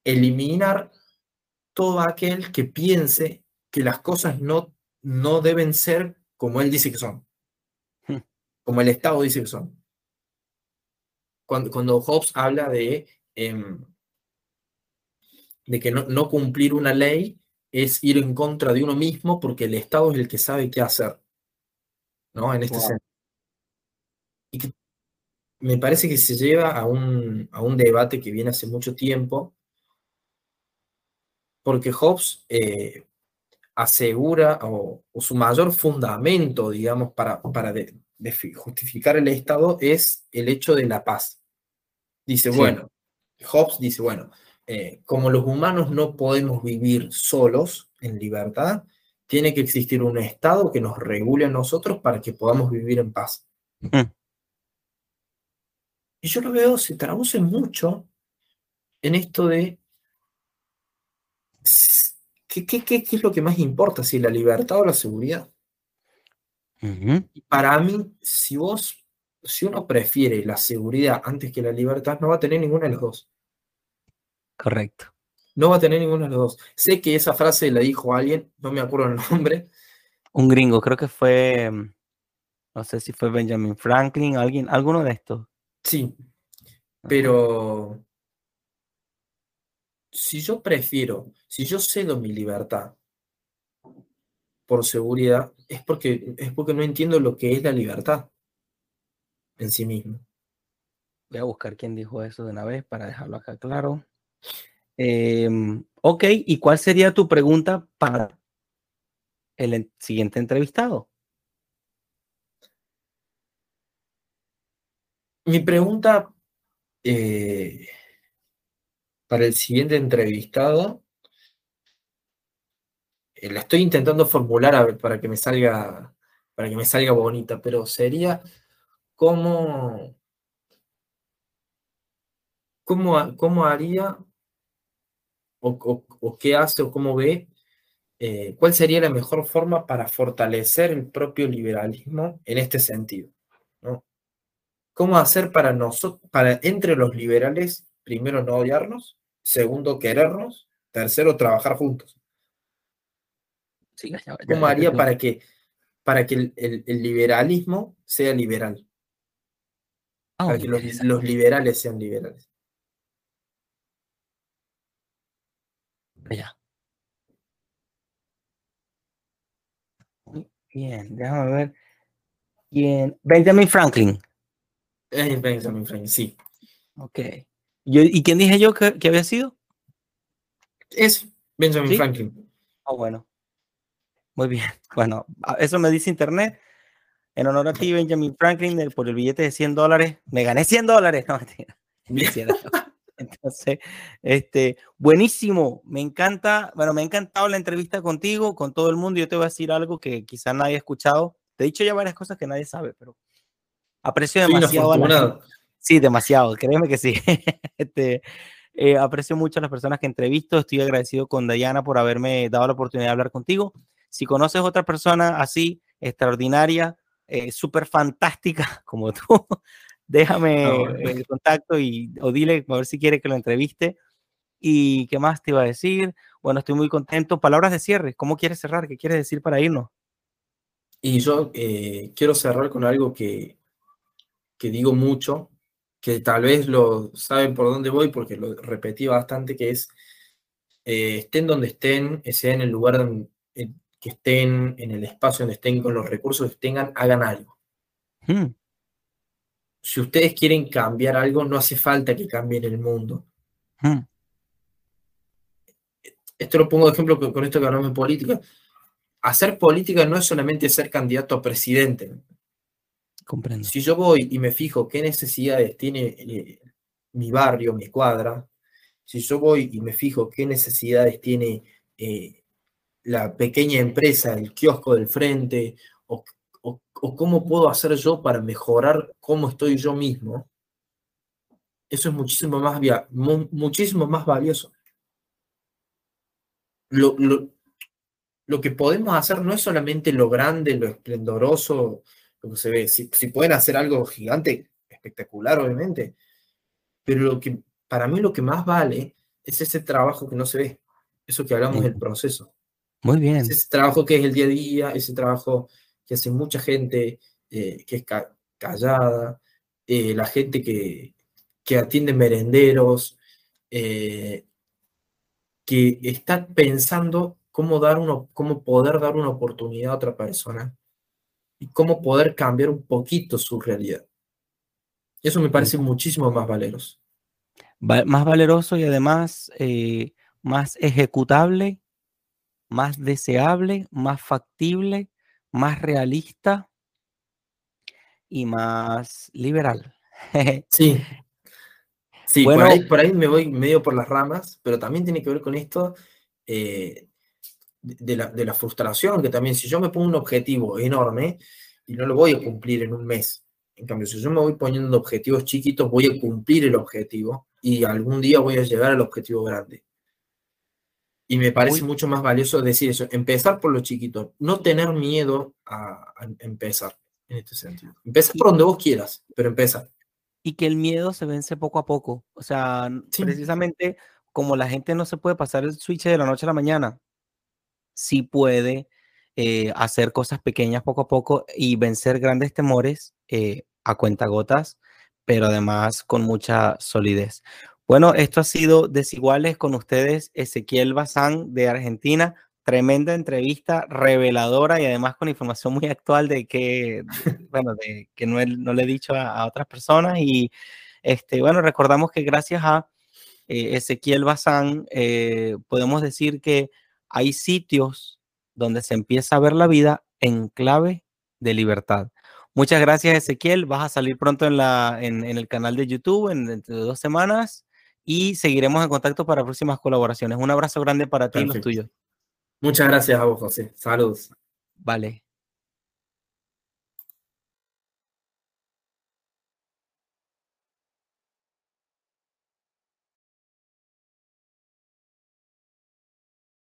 eliminar todo aquel que piense que las cosas no, no deben ser como él dice que son, hmm. como el Estado dice que son. Cuando, cuando Hobbes habla de, em, de que no, no cumplir una ley es ir en contra de uno mismo porque el Estado es el que sabe qué hacer. ¿no? En este sentido. Y que me parece que se lleva a un, a un debate que viene hace mucho tiempo, porque Hobbes eh, asegura, o, su mayor fundamento, digamos, para, para justificar el Estado es el hecho de la paz. Dice, bueno, Hobbes dice, bueno, eh, como los humanos no podemos vivir solos en libertad, tiene que existir un Estado que nos regule a nosotros para que podamos vivir en paz. Mm. Y yo lo veo, se traduce mucho en esto de ¿qué, qué, es lo que más importa? ¿Si la libertad o la seguridad? Y para mí, si vos, si uno prefiere la seguridad antes que la libertad, no va a tener ninguna de las dos. Correcto. No va a tener ninguno de los dos. Sé que esa frase la dijo alguien, no me acuerdo el nombre. Un gringo, creo que fue, mm, no sé si fue Benjamin Franklin, alguien, alguno de estos. Sí, pero si yo prefiero, si yo cedo mi libertad por seguridad, es porque, es porque no entiendo lo que es la libertad en sí mismo. Voy a buscar quién dijo eso de una vez para dejarlo acá claro. Em, ok, ¿y cuál sería tu pregunta para el siguiente entrevistado? Mi pregunta eh, para el siguiente entrevistado, eh, la estoy intentando formular a ver, para que me salga, para que me salga bonita, pero sería cómo, cómo, cómo haría o, qué hace o cómo ve, eh, cuál sería la mejor forma para fortalecer el propio liberalismo en este sentido. ¿no? ¿Cómo hacer para nosotros, para entre los liberales, primero no odiarnos, segundo querernos, tercero trabajar juntos? ¿Cómo haría para que, para que el, liberalismo sea liberal? Ah, para que los liberales sean liberales. Ya. Bien, déjame ver. Bien. Benjamin Franklin. Benjamin Franklin, sí. Ok. ¿Y quién dije yo que, había sido? Es Benjamin Franklin. Ah, bueno. Muy bien. [LAUGHS] Bueno, eso me dice internet. En honor a ti, Benjamin Franklin, por el billete de 100 dólares, me gané 100 dólares. No, mentira. [LAUGHS] Entonces, este, buenísimo, me encanta, bueno, me ha encantado la entrevista contigo, con todo el mundo. Yo te voy a decir algo que quizás nadie ha escuchado. Te he dicho ya varias cosas que nadie sabe, pero aprecio demasiado. sí, demasiado, créeme que sí. [LAUGHS] este, eh, aprecio mucho a las personas que entrevisto. Estoy agradecido con Dayana por haberme dado la oportunidad de hablar contigo. Si conoces otra persona así extraordinaria, eh, súper fantástica [LAUGHS] como tú. Déjame el contacto y o dile a ver si quiere que lo entreviste. ¿Y qué más te iba a decir? Bueno, estoy muy contento. Palabras de cierre. ¿Cómo quieres cerrar? ¿Qué quieres decir para irnos? Y yo eh, quiero cerrar con algo que, que digo mucho, que tal vez lo saben por dónde voy porque lo repetí bastante, que es eh, estén donde estén, sea en el lugar donde, que estén, en el espacio donde estén, con los recursos que tengan, hagan algo. Hmm. Si ustedes quieren cambiar algo, no hace falta que cambien el mundo. Hmm. Esto lo pongo de ejemplo con, esto que hablamos de política. Hacer política no es solamente ser candidato a presidente. Comprendo. Si yo voy y me fijo qué necesidades tiene eh, mi barrio, mi cuadra, si yo voy y me fijo qué necesidades tiene eh, la pequeña empresa, el kiosco del frente, o, cómo puedo hacer yo para mejorar cómo estoy yo mismo, eso es muchísimo más, muchísimo más valioso. Lo, lo, que podemos hacer no es solamente lo grande, lo esplendoroso, lo que se ve. Si, si pueden hacer algo gigante, espectacular, obviamente, pero lo que, para mí lo que más vale es ese trabajo que no se ve, eso que hablamos del proceso. Muy bien. ese trabajo que es el día a día, ese trabajo que hace mucha gente eh, que es callada, eh, la gente que, que atiende merenderos, eh, que está pensando cómo, dar uno, cómo poder dar una oportunidad a otra persona y cómo poder cambiar un poquito su realidad. Eso me parece muchísimo más valeroso. más valeroso y además más ejecutable más deseable, más factible, más realista y más liberal. [LAUGHS] sí. Sí, por, ahí, por, ahí, me voy medio por las ramas, pero también tiene que ver con esto eh, de, la, de la frustración, que también si yo me pongo un objetivo enorme y no lo voy a cumplir en un mes, en cambio, si yo me voy poniendo objetivos chiquitos, voy a cumplir el objetivo y algún día voy a llegar al objetivo grande. Y me parece mucho más valioso decir eso, empezar por lo chiquito, no tener miedo a, empezar en este sentido. Empezar por donde vos quieras, pero empezar. Y que el miedo se vence poco a poco. O sea, precisamente como la gente no se puede pasar el switch de la noche a la mañana, sí puede eh, hacer cosas pequeñas poco a poco y vencer grandes temores eh, a cuentagotas, pero además con mucha solidez. Bueno, esto ha sido Desiguales con ustedes, Ezequiel Bazán de Argentina. Tremenda entrevista, reveladora y además con información muy actual de que, bueno, de que no, le he dicho a, otras personas. Y este, bueno, recordamos que gracias a eh, Ezequiel Bazán eh, podemos decir que hay sitios donde se empieza a ver la vida en clave de libertad. Muchas gracias, Ezequiel. Vas a salir pronto en, la, en, el canal de YouTube en, de dos semanas y seguiremos en contacto para próximas colaboraciones. Un abrazo grande para ti y los tuyos. Muchas gracias a vos, José. Saludos. Vale.